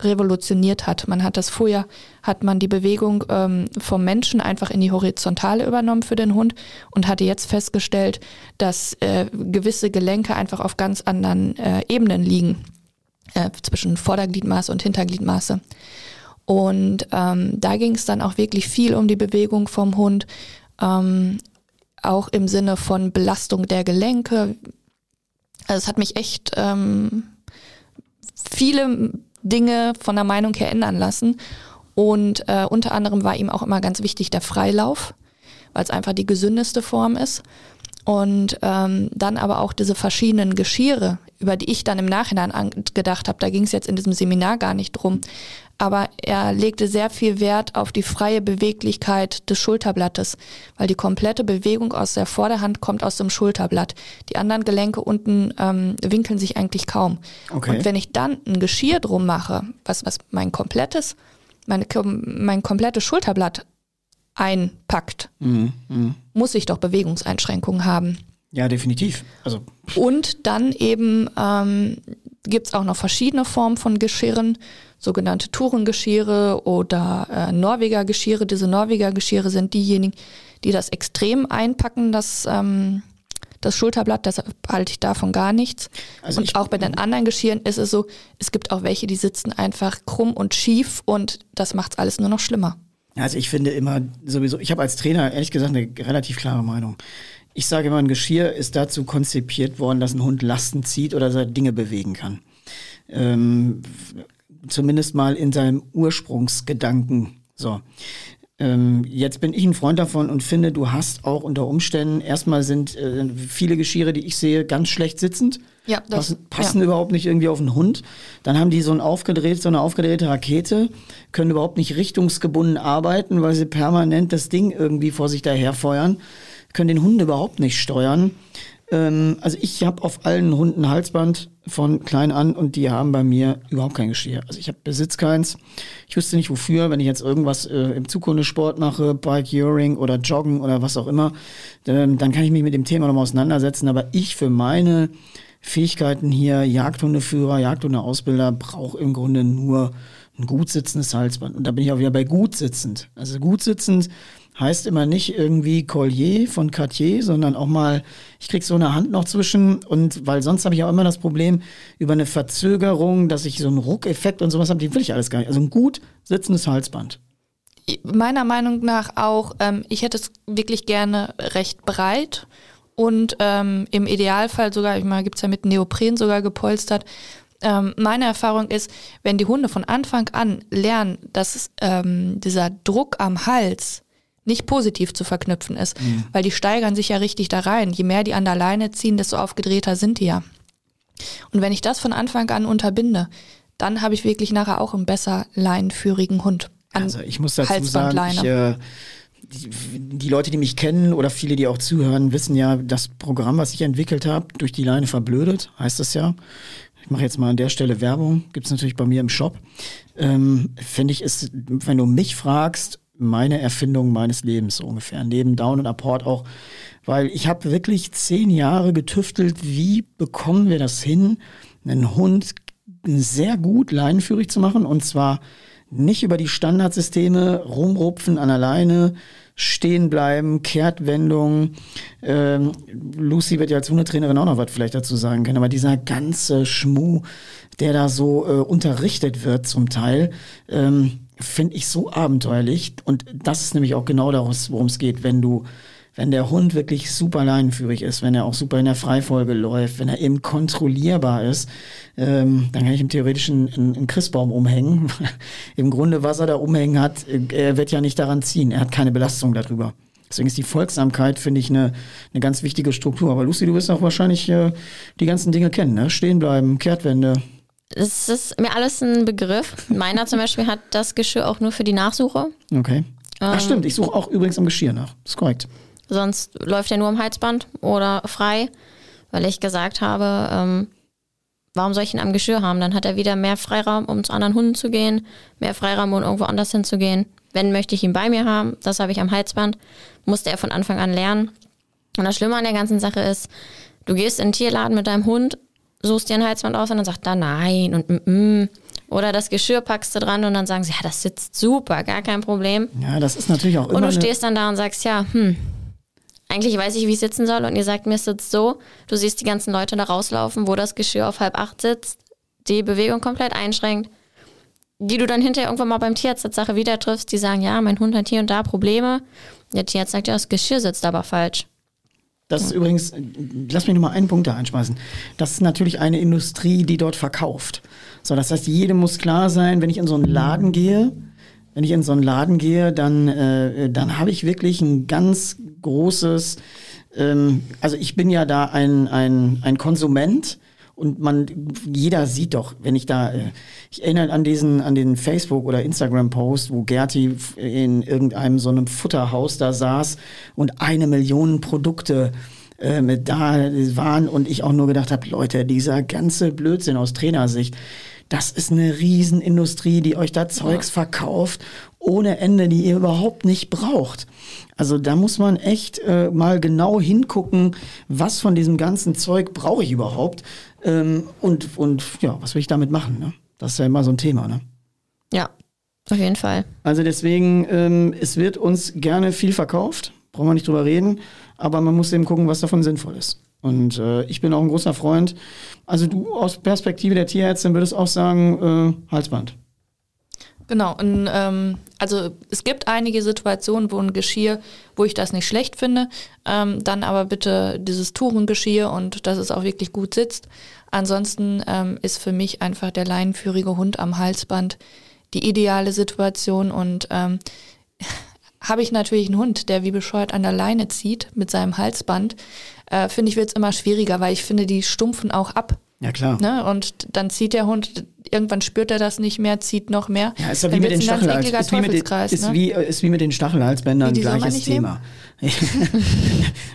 Speaker 2: revolutioniert hat. Man hat das vorher, hat man die Bewegung ähm, vom Menschen einfach in die Horizontale übernommen für den Hund und hatte jetzt festgestellt, dass äh, gewisse Gelenke einfach auf ganz anderen äh, Ebenen liegen, äh, zwischen Vordergliedmaße und Hintergliedmaße. Und ähm, da ging es dann auch wirklich viel um die Bewegung vom Hund, ähm, auch im Sinne von Belastung der Gelenke. Also es hat mich echt ähm, viele Dinge von der Meinung her ändern lassen. Und äh, unter anderem war ihm auch immer ganz wichtig der Freilauf, weil es einfach die gesündeste Form ist. Und ähm, dann aber auch diese verschiedenen Geschirre, über die ich dann im Nachhinein gedacht habe, da ging es jetzt in diesem Seminar gar nicht drum aber er legte sehr viel Wert auf die freie Beweglichkeit des Schulterblattes, weil die komplette Bewegung aus der Vorderhand kommt aus dem Schulterblatt. Die anderen Gelenke unten ähm, winkeln sich eigentlich kaum. Okay. Und wenn ich dann ein Geschirr drum mache, was, was mein komplettes, meine, mein komplettes Schulterblatt einpackt, mhm, mh. muss ich doch Bewegungseinschränkungen haben.
Speaker 1: Ja, definitiv. Also.
Speaker 2: Und dann eben ähm, gibt es auch noch verschiedene Formen von Geschirren sogenannte Tourengeschirre oder äh, Norweger Geschirre. Diese Norweger Geschirre sind diejenigen, die das extrem einpacken, das, ähm, das Schulterblatt, deshalb halte ich davon gar nichts. Also und auch bei den anderen Geschirren ist es so, es gibt auch welche, die sitzen einfach krumm und schief und das macht es alles nur noch schlimmer.
Speaker 1: Also ich finde immer sowieso, ich habe als Trainer ehrlich gesagt eine relativ klare Meinung. Ich sage immer, ein Geschirr ist dazu konzipiert worden, dass ein Hund Lasten zieht oder seine Dinge bewegen kann. Ähm, zumindest mal in seinem Ursprungsgedanken. So. Ähm, jetzt bin ich ein Freund davon und finde, du hast auch unter Umständen, erstmal sind äh, viele Geschirre, die ich sehe, ganz schlecht sitzend. Ja, das, passen, passen ja. überhaupt nicht irgendwie auf einen Hund. Dann haben die so ein aufgedreht, so eine aufgedrehte Rakete, können überhaupt nicht richtungsgebunden arbeiten, weil sie permanent das Ding irgendwie vor sich daherfeuern, können den Hund überhaupt nicht steuern. Ähm, also ich habe auf allen Hunden Halsband von klein an und die haben bei mir überhaupt kein Geschirr. Also ich habe besitz keins. Ich wüsste nicht wofür, wenn ich jetzt irgendwas äh, im Zukundesport mache, Bike-Curing oder Joggen oder was auch immer, ähm, dann kann ich mich mit dem Thema nochmal auseinandersetzen. Aber ich für meine Fähigkeiten hier, Jagdhundeführer, Jagdhundeausbilder, brauche im Grunde nur ein gut sitzendes Halsband. Und da bin ich auch wieder bei gut sitzend. Also gut sitzend heißt immer nicht irgendwie Collier von Cartier, sondern auch mal, ich krieg so eine Hand noch zwischen und weil sonst habe ich auch immer das Problem über eine Verzögerung, dass ich so einen Ruckeffekt und sowas habe, die will ich alles gar nicht. Also ein gut sitzendes Halsband.
Speaker 2: Meiner Meinung nach auch, ähm, ich hätte es wirklich gerne recht breit und ähm, im Idealfall sogar, ich meine, gibt es ja mit Neopren sogar gepolstert. Ähm, meine Erfahrung ist, wenn die Hunde von Anfang an lernen, dass ähm, dieser Druck am Hals nicht positiv zu verknüpfen ist, mhm. weil die steigern sich ja richtig da rein. Je mehr die an der Leine ziehen, desto aufgedrehter sind die ja. Und wenn ich das von Anfang an unterbinde, dann habe ich wirklich nachher auch einen besser leinenführigen Hund.
Speaker 1: also ich muss dazu sagen, ich, äh, die, die, Leute, die mich kennen oder viele, die auch zuhören, wissen ja, das Programm, was ich entwickelt habe, durch die Leine verblödet, heißt das ja. Ich mache jetzt mal an der Stelle Werbung, gibt es natürlich bei mir im Shop. Ähm, Finde ich, ist, wenn du mich fragst, meine Erfindung meines Lebens so ungefähr. Neben Down und Apport auch, weil ich habe wirklich zehn Jahre getüftelt, wie bekommen wir das hin, einen Hund sehr gut, leinenführig zu machen. Und zwar nicht über die Standardsysteme rumrupfen an alleine, stehen bleiben, Kehrtwendung. Ähm, Lucy wird ja als Hundetrainerin auch noch was vielleicht dazu sagen können, aber dieser ganze Schmuh, der da so äh, unterrichtet wird zum Teil, ähm, finde ich so abenteuerlich. Und das ist nämlich auch genau daraus, worum es geht, wenn du wenn der Hund wirklich super leinenführig ist, wenn er auch super in der Freifolge läuft, wenn er eben kontrollierbar ist, ähm, dann kann ich ihm theoretisch einen, einen Christbaum umhängen. Im Grunde, was er da umhängen hat, er wird ja nicht daran ziehen. Er hat keine Belastung darüber. Deswegen ist die Folgsamkeit, finde ich, eine, eine ganz wichtige Struktur. Aber Lucy, du wirst auch wahrscheinlich äh, die ganzen Dinge kennen, ne? Stehen bleiben, Kehrtwende.
Speaker 3: Es ist mir alles ein Begriff. Meiner zum Beispiel hat das Geschirr auch nur für die Nachsuche.
Speaker 1: Okay. Ach
Speaker 3: Ähm.
Speaker 1: stimmt, ich suche auch übrigens am Geschirr nach. Das ist korrekt.
Speaker 3: Sonst läuft er nur am Halsband oder frei, weil ich gesagt habe, ähm, warum soll ich ihn am Geschirr haben? Dann hat er wieder mehr Freiraum, um zu anderen Hunden zu gehen, mehr Freiraum, um irgendwo anders hinzugehen. Wenn möchte ich ihn bei mir haben, das habe ich am Halsband, musste er von Anfang an lernen. Und das Schlimme an der ganzen Sache ist, du gehst in den Tierladen mit deinem Hund, suchst dir ein Halsband aus und dann sagt er nein und mm, mm. Oder das Geschirr packst du dran und dann sagen sie, ja, das sitzt super, gar kein Problem.
Speaker 1: Ja, das ist natürlich auch immer
Speaker 3: Und du stehst dann da und sagst, ja, hm, eigentlich weiß ich, wie ich sitzen soll. Und ihr sagt mir, es sitzt so. Du siehst die ganzen Leute da rauslaufen, wo das Geschirr auf halb acht sitzt, die Bewegung komplett einschränkt, die du dann hinterher irgendwann mal beim Tierarzt als Sache wieder triffst, die sagen, ja, mein Hund hat hier und da Probleme. Der Tierarzt sagt, ja, das Geschirr sitzt aber falsch.
Speaker 1: Das ist übrigens, äh, lass mich noch mal einen Punkt da einschmeißen. Das ist natürlich eine Industrie, die dort verkauft. So, das heißt, jedem muss klar sein, wenn ich in so einen Laden gehe, wenn ich in so einen Laden gehe, dann, äh, dann habe ich wirklich ein ganz großes, ähm, also ich bin ja da ein, ein, ein Konsument und man, jeder sieht doch, wenn ich da, äh, ich erinnere an diesen, an den Facebook- oder Instagram-Post, wo Gerti in irgendeinem so einem Futterhaus da saß und eine Million Produkte äh, mit da waren und ich auch nur gedacht habe, Leute, dieser ganze Blödsinn aus Trainersicht, das ist eine Riesenindustrie, die euch da Zeugs verkauft ohne Ende, die ihr überhaupt nicht braucht. Also da muss man echt äh, mal genau hingucken, was von diesem ganzen Zeug brauche ich überhaupt ähm, und, und ja, was will ich damit machen. Ne? Das ist ja immer so ein Thema. Ne?
Speaker 3: Ja, auf jeden Fall.
Speaker 1: Also deswegen, ähm, es wird uns gerne viel verkauft, brauchen wir nicht drüber reden, aber man muss eben gucken, was davon sinnvoll ist. Und äh, ich bin auch ein großer Freund. Also du aus Perspektive der Tierärztin würdest auch sagen, äh, Halsband.
Speaker 2: Genau, und, ähm, also es gibt einige Situationen, wo ein Geschirr, wo ich das nicht schlecht finde, ähm, dann aber bitte dieses Tourengeschirr und dass es auch wirklich gut sitzt. Ansonsten ähm, ist für mich einfach der leinenführige Hund am Halsband die ideale Situation und ähm, habe ich natürlich einen Hund, der wie bescheuert an der Leine zieht mit seinem Halsband, äh, finde ich, wird es immer schwieriger, weil ich finde, die stumpfen auch ab.
Speaker 1: Ja klar.
Speaker 2: Ne? Und dann zieht der Hund, irgendwann spürt er das nicht mehr, zieht noch mehr.
Speaker 1: Ja, ist ja wie mit den Stachelhals. Ist wie mit, den,
Speaker 2: Teufelskreis,
Speaker 1: ist,
Speaker 2: ne?
Speaker 1: wie, äh, ist wie mit den Stachelhalsbändern
Speaker 2: Wie,
Speaker 1: gleiches Thema.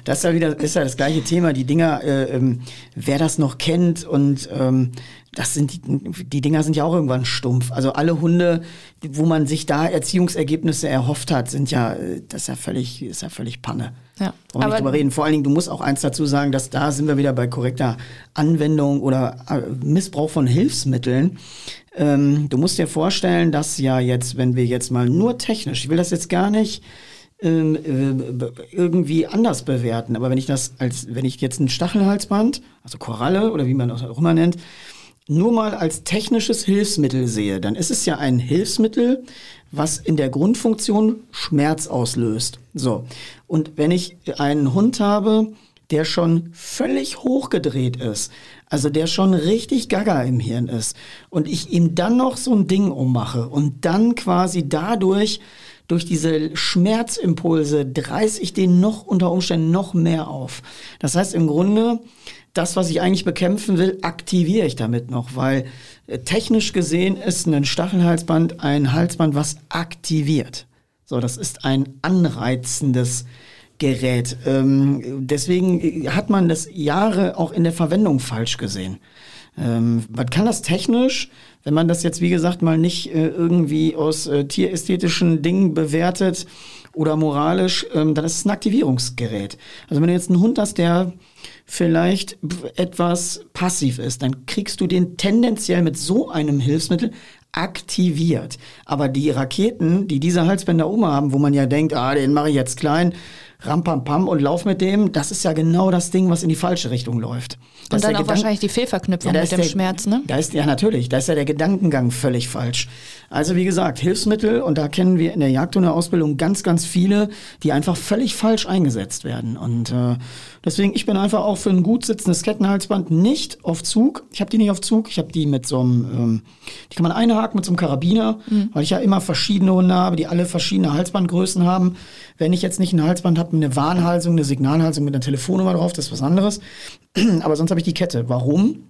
Speaker 1: das ist ja wieder ist ja das gleiche Thema. Die Dinger, äh, ähm, wer das noch kennt und ähm, das sind die, die Dinger sind ja auch irgendwann stumpf. Also alle Hunde, wo man sich da Erziehungsergebnisse erhofft hat, sind ja, äh, das ist ja völlig, ist ja völlig Panne.
Speaker 2: Ja.
Speaker 1: Wollen wir nicht drüber reden. Vor allen Dingen, du musst auch eins dazu sagen, dass da sind wir wieder bei korrekter Anwendung oder äh, Missbrauch von Hilfsmitteln. Ähm, du musst dir vorstellen, dass ja jetzt, wenn wir jetzt mal nur technisch, ich will das jetzt gar nicht ähm, äh, irgendwie anders bewerten, aber wenn ich das als, wenn ich jetzt ein Stachelhalsband, also Koralle oder wie man das auch immer nennt, nur mal als technisches Hilfsmittel sehe, dann ist es ja ein Hilfsmittel, was in der Grundfunktion Schmerz auslöst. So. Und wenn ich einen Hund habe, der schon völlig hochgedreht ist, also der schon richtig gaga im Hirn ist, und ich ihm dann noch so ein Ding ummache und dann quasi dadurch durch diese Schmerzimpulse dreis ich den noch unter Umständen noch mehr auf. Das heißt im Grunde, das, was ich eigentlich bekämpfen will, aktiviere ich damit noch, weil äh, technisch gesehen ist ein Stachelhalsband ein Halsband, was aktiviert. So, das ist ein anreizendes Gerät. Ähm, deswegen äh, hat man das Jahre auch in der Verwendung falsch gesehen. Ähm, man kann das technisch, wenn man das jetzt, wie gesagt, mal nicht äh, irgendwie aus äh, tierästhetischen Dingen bewertet oder moralisch, ähm, dann ist es ein Aktivierungsgerät. Also wenn du jetzt einen Hund hast, der vielleicht etwas passiv ist, dann kriegst du den tendenziell mit so einem Hilfsmittel aktiviert. Aber die Raketen, die diese Halsbänder oben haben, wo man ja denkt, ah, den mache ich jetzt klein, rampampam und lauf mit dem, das ist ja genau das Ding, was in die falsche Richtung läuft.
Speaker 2: Und dann auch Gedank wahrscheinlich die Fehlverknüpfung ja, mit dem der, Schmerz, ne?
Speaker 1: Da ist, ja, natürlich. Da ist ja der Gedankengang völlig falsch. Also wie gesagt, Hilfsmittel, und da kennen wir in der Jagdhundeausbildung ganz, ganz viele, die einfach völlig falsch eingesetzt werden. Und äh, deswegen, ich bin einfach auch für ein gut sitzendes Kettenhalsband nicht auf Zug. Ich habe die nicht auf Zug, ich habe die mit so einem, ähm, die kann man einhaken mit so einem Karabiner, mhm. weil ich ja immer verschiedene Hunde habe, die alle verschiedene Halsbandgrößen haben. Wenn ich jetzt nicht ein Halsband habe, eine Warnhalsung, eine Signalhalsung mit einer Telefonnummer drauf, das ist was anderes. Aber sonst habe ich die Kette. Warum?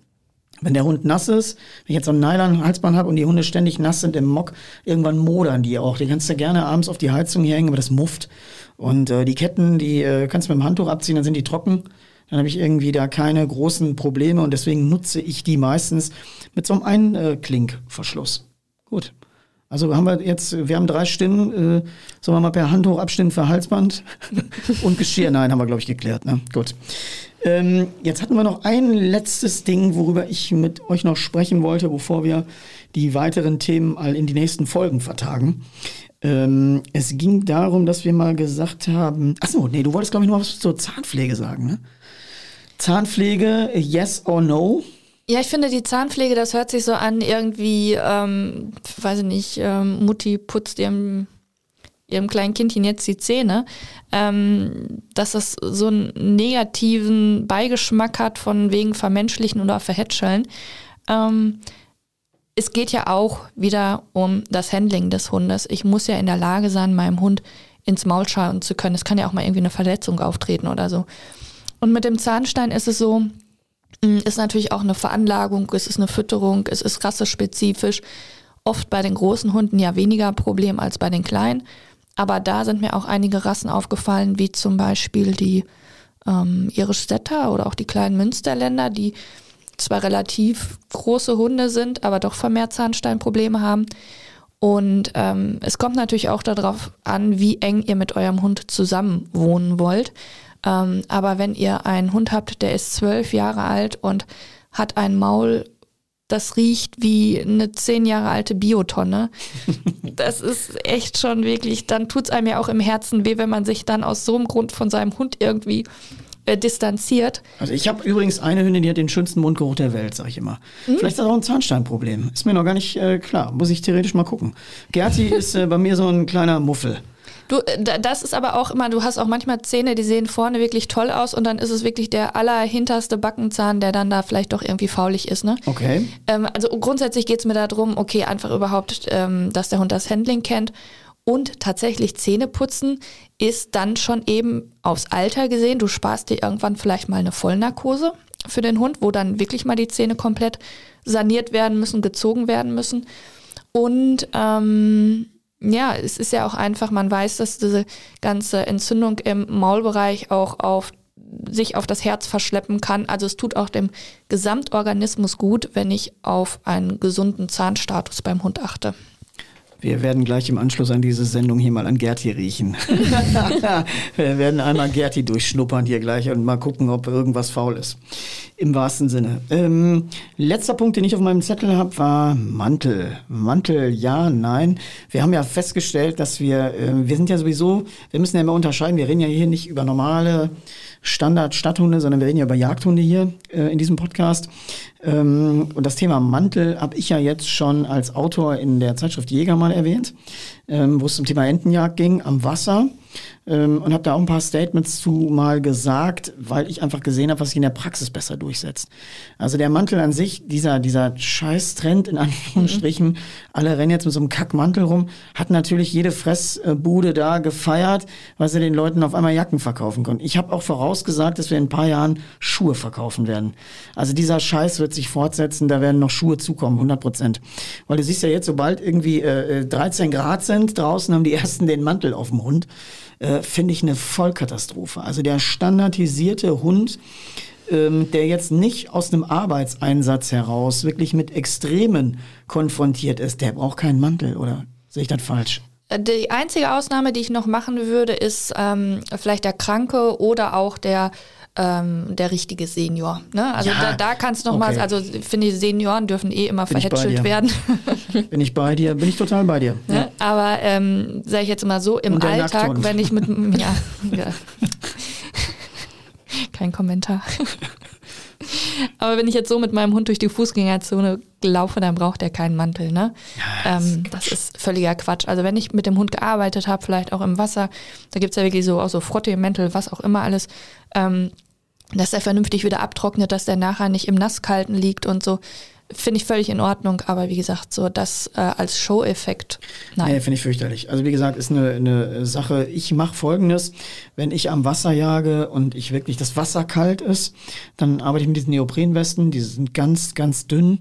Speaker 1: Wenn der Hund nass ist, wenn ich jetzt so einen Nylon-Halsband habe und die Hunde ständig nass sind im Mock, irgendwann modern die auch. Die kannst du gerne abends auf die Heizung hier hängen, aber das mufft. Und äh, die Ketten, die äh, kannst du mit dem Handtuch abziehen, dann sind die trocken. Dann habe ich irgendwie da keine großen Probleme und deswegen nutze ich die meistens mit so einem Einklinkverschluss. Gut. Also haben wir jetzt, wir haben drei Stimmen, äh, sollen wir mal per Handtuch abstimmen für Halsband und Geschirr? Nein, haben wir, glaube ich, geklärt. Ne? Gut. Ähm, jetzt hatten wir noch ein letztes Ding, worüber ich mit euch noch sprechen wollte, bevor wir die weiteren Themen all in die nächsten Folgen vertagen. Ähm, es ging darum, dass wir mal gesagt haben, achso, nee, du wolltest, glaube ich, noch was zur Zahnpflege sagen, ne? Zahnpflege, yes or no?
Speaker 2: Ja, ich finde die Zahnpflege, das hört sich so an, irgendwie, ähm, weiß ich nicht, ähm, Mutti putzt ihrem, ihrem kleinen Kindchen jetzt die Zähne, ähm, dass das so einen negativen Beigeschmack hat von wegen Vermenschlichen oder Verhätscheln. Ähm, es geht ja auch wieder um das Handling des Hundes. Ich muss ja in der Lage sein, meinem Hund ins Maul schauen zu können. Es kann ja auch mal irgendwie eine Verletzung auftreten oder so. Und mit dem Zahnstein ist es so, ist natürlich auch eine Veranlagung, es ist eine Fütterung, es ist rassespezifisch. Oft bei den großen Hunden ja weniger Problem als bei den kleinen. Aber da sind mir auch einige Rassen aufgefallen, wie zum Beispiel die ähm, Irish Setter oder auch die kleinen Münsterländer, die zwar relativ große Hunde sind, aber doch vermehrt Zahnsteinprobleme haben. Und ähm, es kommt natürlich auch darauf an, wie eng ihr mit eurem Hund zusammen wohnen wollt. Ähm, aber wenn ihr einen Hund habt, der ist zwölf Jahre alt und hat ein Maul, das riecht wie eine zehn Jahre alte Biotonne, das ist echt schon wirklich, dann tut es einem ja auch im Herzen weh, wenn man sich dann aus so einem Grund von seinem Hund irgendwie äh, distanziert.
Speaker 1: Also ich habe übrigens eine Hündin, die hat den schönsten Mundgeruch der Welt, sag ich immer. Mhm. Vielleicht ist das auch ein Zahnsteinproblem. Ist mir noch gar nicht äh, klar. Muss ich theoretisch mal gucken. Gerti ist äh, bei mir so ein kleiner Muffel.
Speaker 2: Du, äh, das ist aber auch immer, du hast auch manchmal Zähne, die sehen vorne wirklich toll aus und dann ist es wirklich der allerhinterste Backenzahn, der dann da vielleicht doch irgendwie faulig ist. Ne?
Speaker 1: Okay.
Speaker 2: Ähm, also grundsätzlich geht es mir darum, okay, einfach überhaupt, ähm, dass der Hund das Handling kennt. Und tatsächlich Zähne putzen ist dann schon eben aufs Alter gesehen. Du sparst dir irgendwann vielleicht mal eine Vollnarkose für den Hund, wo dann wirklich mal die Zähne komplett saniert werden müssen, gezogen werden müssen. Und ähm, ja, es ist ja auch einfach, man weiß, dass diese ganze Entzündung im Maulbereich auch auf sich auf das Herz verschleppen kann. Also es tut auch dem Gesamtorganismus gut, wenn ich auf einen gesunden Zahnstatus beim Hund achte.
Speaker 1: Wir werden gleich im Anschluss an diese Sendung hier mal an Gerti riechen. Wir werden einmal Gerti durchschnuppern hier gleich und mal gucken, ob irgendwas faul ist. Im wahrsten Sinne. Ähm, letzter Punkt, den ich auf meinem Zettel habe, war Mantel. Mantel, ja, nein. Wir haben ja festgestellt, dass wir, äh, wir sind ja sowieso, wir müssen ja immer unterscheiden, wir reden ja hier nicht über normale Standard-Stadthunde, sondern wir reden ja über Jagdhunde hier äh, in diesem Podcast. Ähm, und das Thema Mantel habe ich ja jetzt schon als Autor in der Zeitschrift Jäger mal erwähnt, ähm, wo es zum Thema Entenjagd ging am Wasser ähm, und habe da auch ein paar Statements zu mal gesagt, weil ich einfach gesehen habe, was sich in der Praxis besser durchsetzt. Also der Mantel an sich, dieser, dieser Scheiß-Trend in Anführungsstrichen, mhm. alle rennen jetzt mit so einem Kackmantel rum, hat natürlich jede Fressbude da gefeiert, weil sie den Leuten auf einmal Jacken verkaufen konnten. Ich habe auch vorausgesagt, dass wir in ein paar Jahren Schuhe verkaufen werden. Also dieser Scheiß wird sich fortsetzen, da werden noch Schuhe zukommen, 100 Prozent. Weil du siehst ja jetzt, sobald irgendwie äh, 13 äh, Grad sind, draußen haben die ersten den Mantel auf dem Hund äh, finde ich eine Vollkatastrophe. Also der standardisierte Hund, ähm, der jetzt nicht aus einem Arbeitseinsatz heraus wirklich mit Extremen konfrontiert ist, der braucht keinen Mantel, oder sehe ich das falsch?
Speaker 2: Die einzige Ausnahme, die ich noch machen würde, ist ähm, vielleicht der Kranke oder auch der ähm, der richtige Senior. Ne? Also
Speaker 1: Ja,
Speaker 2: da, da kannst du noch mal,
Speaker 1: okay.
Speaker 2: also finde ich, Senioren dürfen eh immer
Speaker 1: Bin
Speaker 2: verhätschelt werden.
Speaker 1: Bin ich bei dir? Bin ich total bei dir.
Speaker 2: Ne? Aber ähm, sage ich jetzt mal so, im Alltag, wenn ich mit ja, ja. kein Kommentar. Aber wenn ich jetzt so mit meinem Hund durch die Fußgängerzone laufe, dann braucht er keinen Mantel. Ne? Ähm, das ist völliger Quatsch. Also wenn ich mit dem Hund gearbeitet habe, vielleicht auch im Wasser, da gibt's ja wirklich so auch so Frottee-Mäntel, was auch immer alles, ähm, dass der vernünftig wieder abtrocknet, dass der nachher nicht im Nasskalten liegt und so. Finde ich völlig in Ordnung, aber wie gesagt, so das äh, als Show-Effekt, nein.
Speaker 1: Nee, finde ich fürchterlich. Also wie gesagt, ist eine, eine Sache. Ich mache folgendes, wenn ich am Wasser jage und ich wirklich das Wasser kalt ist, dann arbeite ich mit diesen Neoprenwesten, die sind ganz, ganz dünn.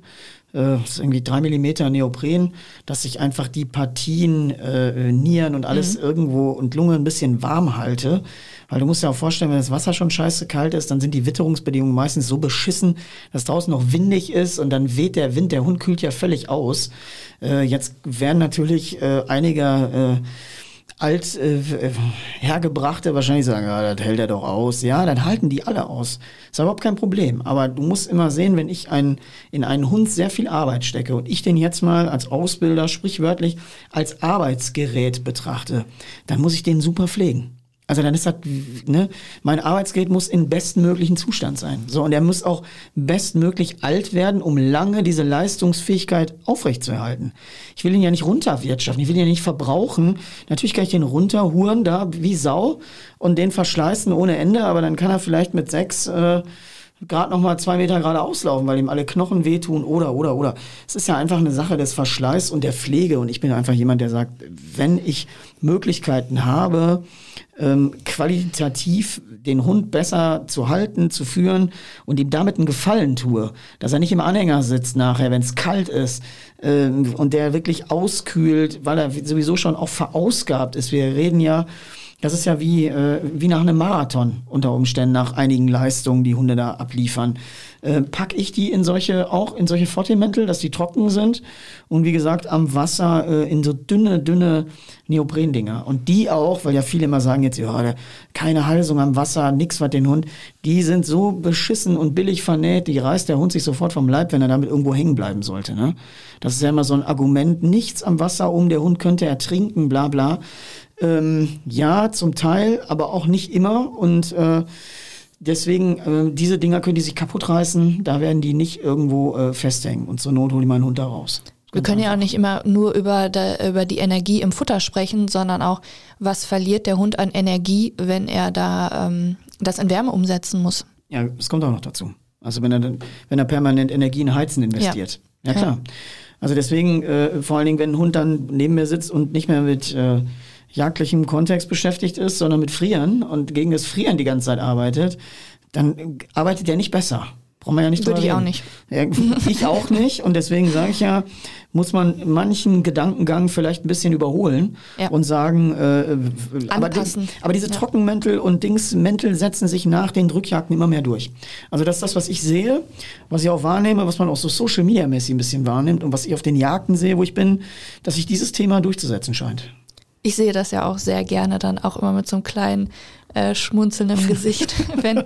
Speaker 1: Äh, Das ist irgendwie drei Millimeter Neopren, dass ich einfach die Partien, äh, Nieren und alles irgendwo und Lunge ein bisschen warm halte. Weil du musst dir auch vorstellen, wenn das Wasser schon scheiße kalt ist, dann sind die Witterungsbedingungen meistens so beschissen, dass draußen noch windig ist und dann weht der Wind, der Hund kühlt ja völlig aus. Äh, jetzt werden natürlich äh, einige äh, alt äh, hergebrachte wahrscheinlich sagen, ja, das hält er doch aus. Ja, dann halten die alle aus. Ist überhaupt kein Problem. Aber du musst immer sehen, wenn ich einen, in einen Hund sehr viel Arbeit stecke und ich den jetzt mal als Ausbilder sprichwörtlich als Arbeitsgerät betrachte, dann muss ich den super pflegen. Also dann ist das, ne, mein Arbeitsgerät muss in bestmöglichen Zustand sein. So, und er muss auch bestmöglich alt werden, um lange diese Leistungsfähigkeit aufrechtzuerhalten. Ich will ihn ja nicht runterwirtschaften, ich will ihn ja nicht verbrauchen. Natürlich kann ich den runterhuren da wie Sau und den verschleißen ohne Ende, aber dann kann er vielleicht mit sechs äh, gerade noch mal zwei Meter geradeaus laufen, weil ihm alle Knochen wehtun oder, oder, oder. Es ist ja einfach eine Sache des Verschleiß und der Pflege und ich bin einfach jemand, der sagt, wenn ich Möglichkeiten habe, ähm, qualitativ den Hund besser zu halten, zu führen und ihm damit einen Gefallen tue, dass er nicht im Anhänger sitzt nachher, wenn es kalt ist ähm, und der wirklich auskühlt, weil er sowieso schon auch verausgabt ist. Wir reden ja das ist ja wie, äh, wie nach einem Marathon unter Umständen, nach einigen Leistungen, die Hunde da abliefern. Äh, pack ich die in solche, auch in solche Fottimäntel, dass die trocken sind und wie gesagt am Wasser äh, in so dünne, dünne Neoprendinger. Und die auch, weil ja viele immer sagen jetzt, ja, keine Halsung am Wasser, nix was den Hund, die sind so beschissen und billig vernäht, die reißt der Hund sich sofort vom Leib, wenn er damit irgendwo hängen bleiben sollte. Ne? Das ist ja immer so ein Argument, nichts am Wasser um, der Hund könnte ertrinken, bla bla. Ähm, ja, zum Teil, aber auch nicht immer. Und äh, deswegen, äh, diese Dinger können die sich kaputt reißen, da werden die nicht irgendwo äh, festhängen. Und zur Not hole ich meinen Hund da raus.
Speaker 2: Wir können ja auch nicht immer nur über, der, über die Energie im Futter sprechen, sondern auch, was verliert der Hund an Energie, wenn er da ähm, das in Wärme umsetzen muss.
Speaker 1: Ja, das kommt auch noch dazu. Also wenn er, dann- wenn er permanent Energie in Heizen investiert. Ja,
Speaker 2: Ja.
Speaker 1: klar. Also deswegen, äh, vor allen Dingen, wenn ein Hund dann neben mir sitzt und nicht mehr mit äh, jagdlichem Kontext beschäftigt ist, sondern mit Frieren und gegen das Frieren die ganze Zeit arbeitet, dann äh, arbeitet er nicht besser. Brauchen wir ja nicht
Speaker 2: Würde ich auch
Speaker 1: reden.
Speaker 2: nicht.
Speaker 1: Ja, ich auch nicht. Und deswegen sage ich ja, muss man manchen Gedankengang vielleicht ein bisschen überholen
Speaker 2: Ja.
Speaker 1: und sagen, äh, aber, die,
Speaker 2: Anpassen.
Speaker 1: aber diese
Speaker 2: Ja.
Speaker 1: Trockenmäntel und Dingsmäntel setzen sich nach den Drückjagden immer mehr durch. Also das ist das, was ich sehe, was ich auch wahrnehme, was man auch so Social Media mäßig ein bisschen wahrnimmt und was ich auf den Jagden sehe, wo ich bin, dass sich dieses Thema durchzusetzen scheint.
Speaker 2: Ich sehe das ja auch sehr gerne dann auch immer mit so einem kleinen äh, Schmunzeln im Gesicht, wenn,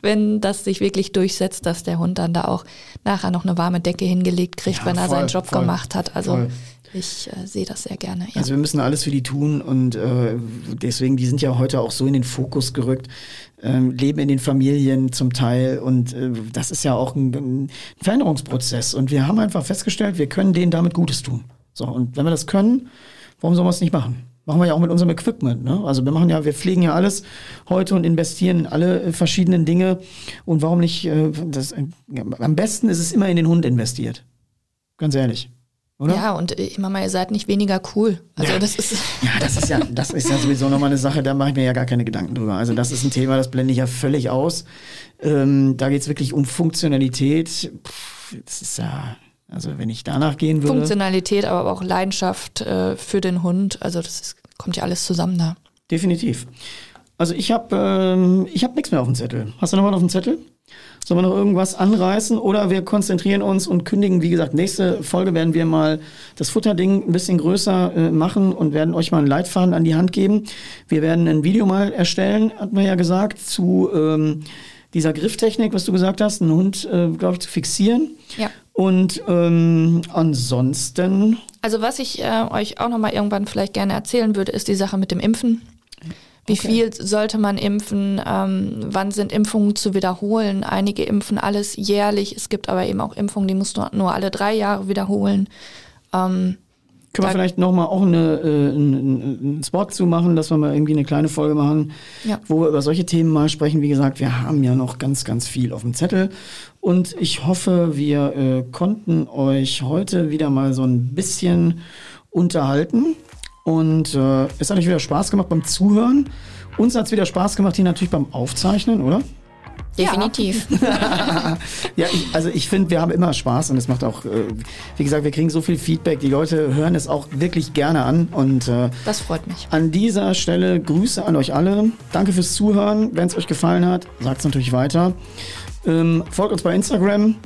Speaker 2: wenn das sich wirklich durchsetzt, dass der Hund dann da auch nachher noch eine warme Decke hingelegt kriegt,
Speaker 1: Ja,
Speaker 2: wenn er
Speaker 1: voll,
Speaker 2: seinen Job
Speaker 1: voll,
Speaker 2: gemacht hat. Also
Speaker 1: voll.
Speaker 2: ich äh, sehe das sehr gerne. Ja.
Speaker 1: Also wir müssen alles für die tun und äh, deswegen, die sind ja heute auch so in den Fokus gerückt, ähm, leben in den Familien zum Teil und äh, das ist ja auch ein, ein Veränderungsprozess und wir haben einfach festgestellt, wir können denen damit Gutes tun. So, und wenn wir das können, warum sollen wir es nicht machen? Machen wir ja auch mit unserem Equipment. Ne? Also wir machen ja, wir pflegen ja alles heute und investieren in alle äh, verschiedenen Dinge. Und warum nicht? Äh, das, äh, am besten ist es immer in den Hund investiert. Ganz ehrlich. Oder?
Speaker 2: Ja, und äh, Mama, ihr seid nicht weniger cool. Also das ist
Speaker 1: Ja, das ist ja, das ist ja sowieso nochmal eine Sache, da mache ich mir ja gar keine Gedanken drüber. Also das ist ein Thema, das blende ich ja völlig aus. Ähm, da geht's wirklich um Funktionalität. Pff, das ist ja, also wenn ich danach gehen würde.
Speaker 2: Funktionalität, aber auch Leidenschaft äh, für den Hund. Also das ist, kommt ja alles zusammen da.
Speaker 1: Definitiv. Also ich habe ähm, ich hab nichts mehr auf dem Zettel. Hast du noch was auf dem Zettel? Sollen wir noch irgendwas anreißen oder wir konzentrieren uns und kündigen, wie gesagt, nächste Folge werden wir mal das Futterding ein bisschen größer äh, machen und werden euch mal einen Leitfaden an die Hand geben. Wir werden ein Video mal erstellen, hat man ja gesagt, zu ähm, dieser Grifftechnik, was du gesagt hast, einen Hund, äh, glaube ich, zu fixieren.
Speaker 2: Ja.
Speaker 1: Und ähm, ansonsten.
Speaker 2: Also was ich äh, euch auch noch mal irgendwann vielleicht gerne erzählen würde, ist die Sache mit dem Impfen. Wie okay. viel sollte man impfen? Ähm, wann sind Impfungen zu wiederholen? Einige impfen alles jährlich. Es gibt aber eben auch Impfungen, die musst du nur alle drei Jahre wiederholen. Ähm,
Speaker 1: können wir vielleicht nochmal auch eine, äh, einen, einen Spot zu machen, dass wir mal irgendwie eine kleine Folge machen, ja. wo wir über solche Themen mal sprechen. Wie gesagt, wir haben ja noch ganz, ganz viel auf dem Zettel. Und ich hoffe, wir äh, konnten euch heute wieder mal so ein bisschen unterhalten. Und äh, es hat euch wieder Spaß gemacht beim Zuhören. Uns hat es wieder Spaß gemacht hier natürlich beim Aufzeichnen, oder?
Speaker 3: Definitiv.
Speaker 1: ja, ich, also ich finde, wir haben immer Spaß und es macht auch, äh, wie gesagt, wir kriegen so viel Feedback. Die Leute hören es auch wirklich gerne an und
Speaker 2: äh, das freut mich.
Speaker 1: An dieser Stelle Grüße an euch alle. Danke fürs Zuhören. Wenn es euch gefallen hat, sagt es natürlich weiter. Ähm, folgt uns bei Instagram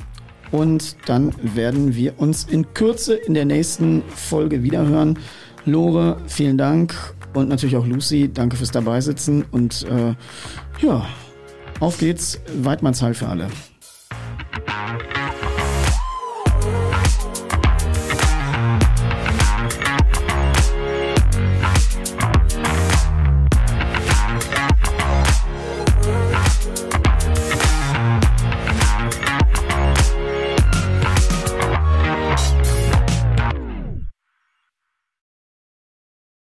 Speaker 1: und dann werden wir uns in Kürze in der nächsten Folge wiederhören. Lore, vielen Dank und natürlich auch Lucy, danke fürs Dabeisitzen und äh, ja. Auf geht's, Weidmannsheil für alle.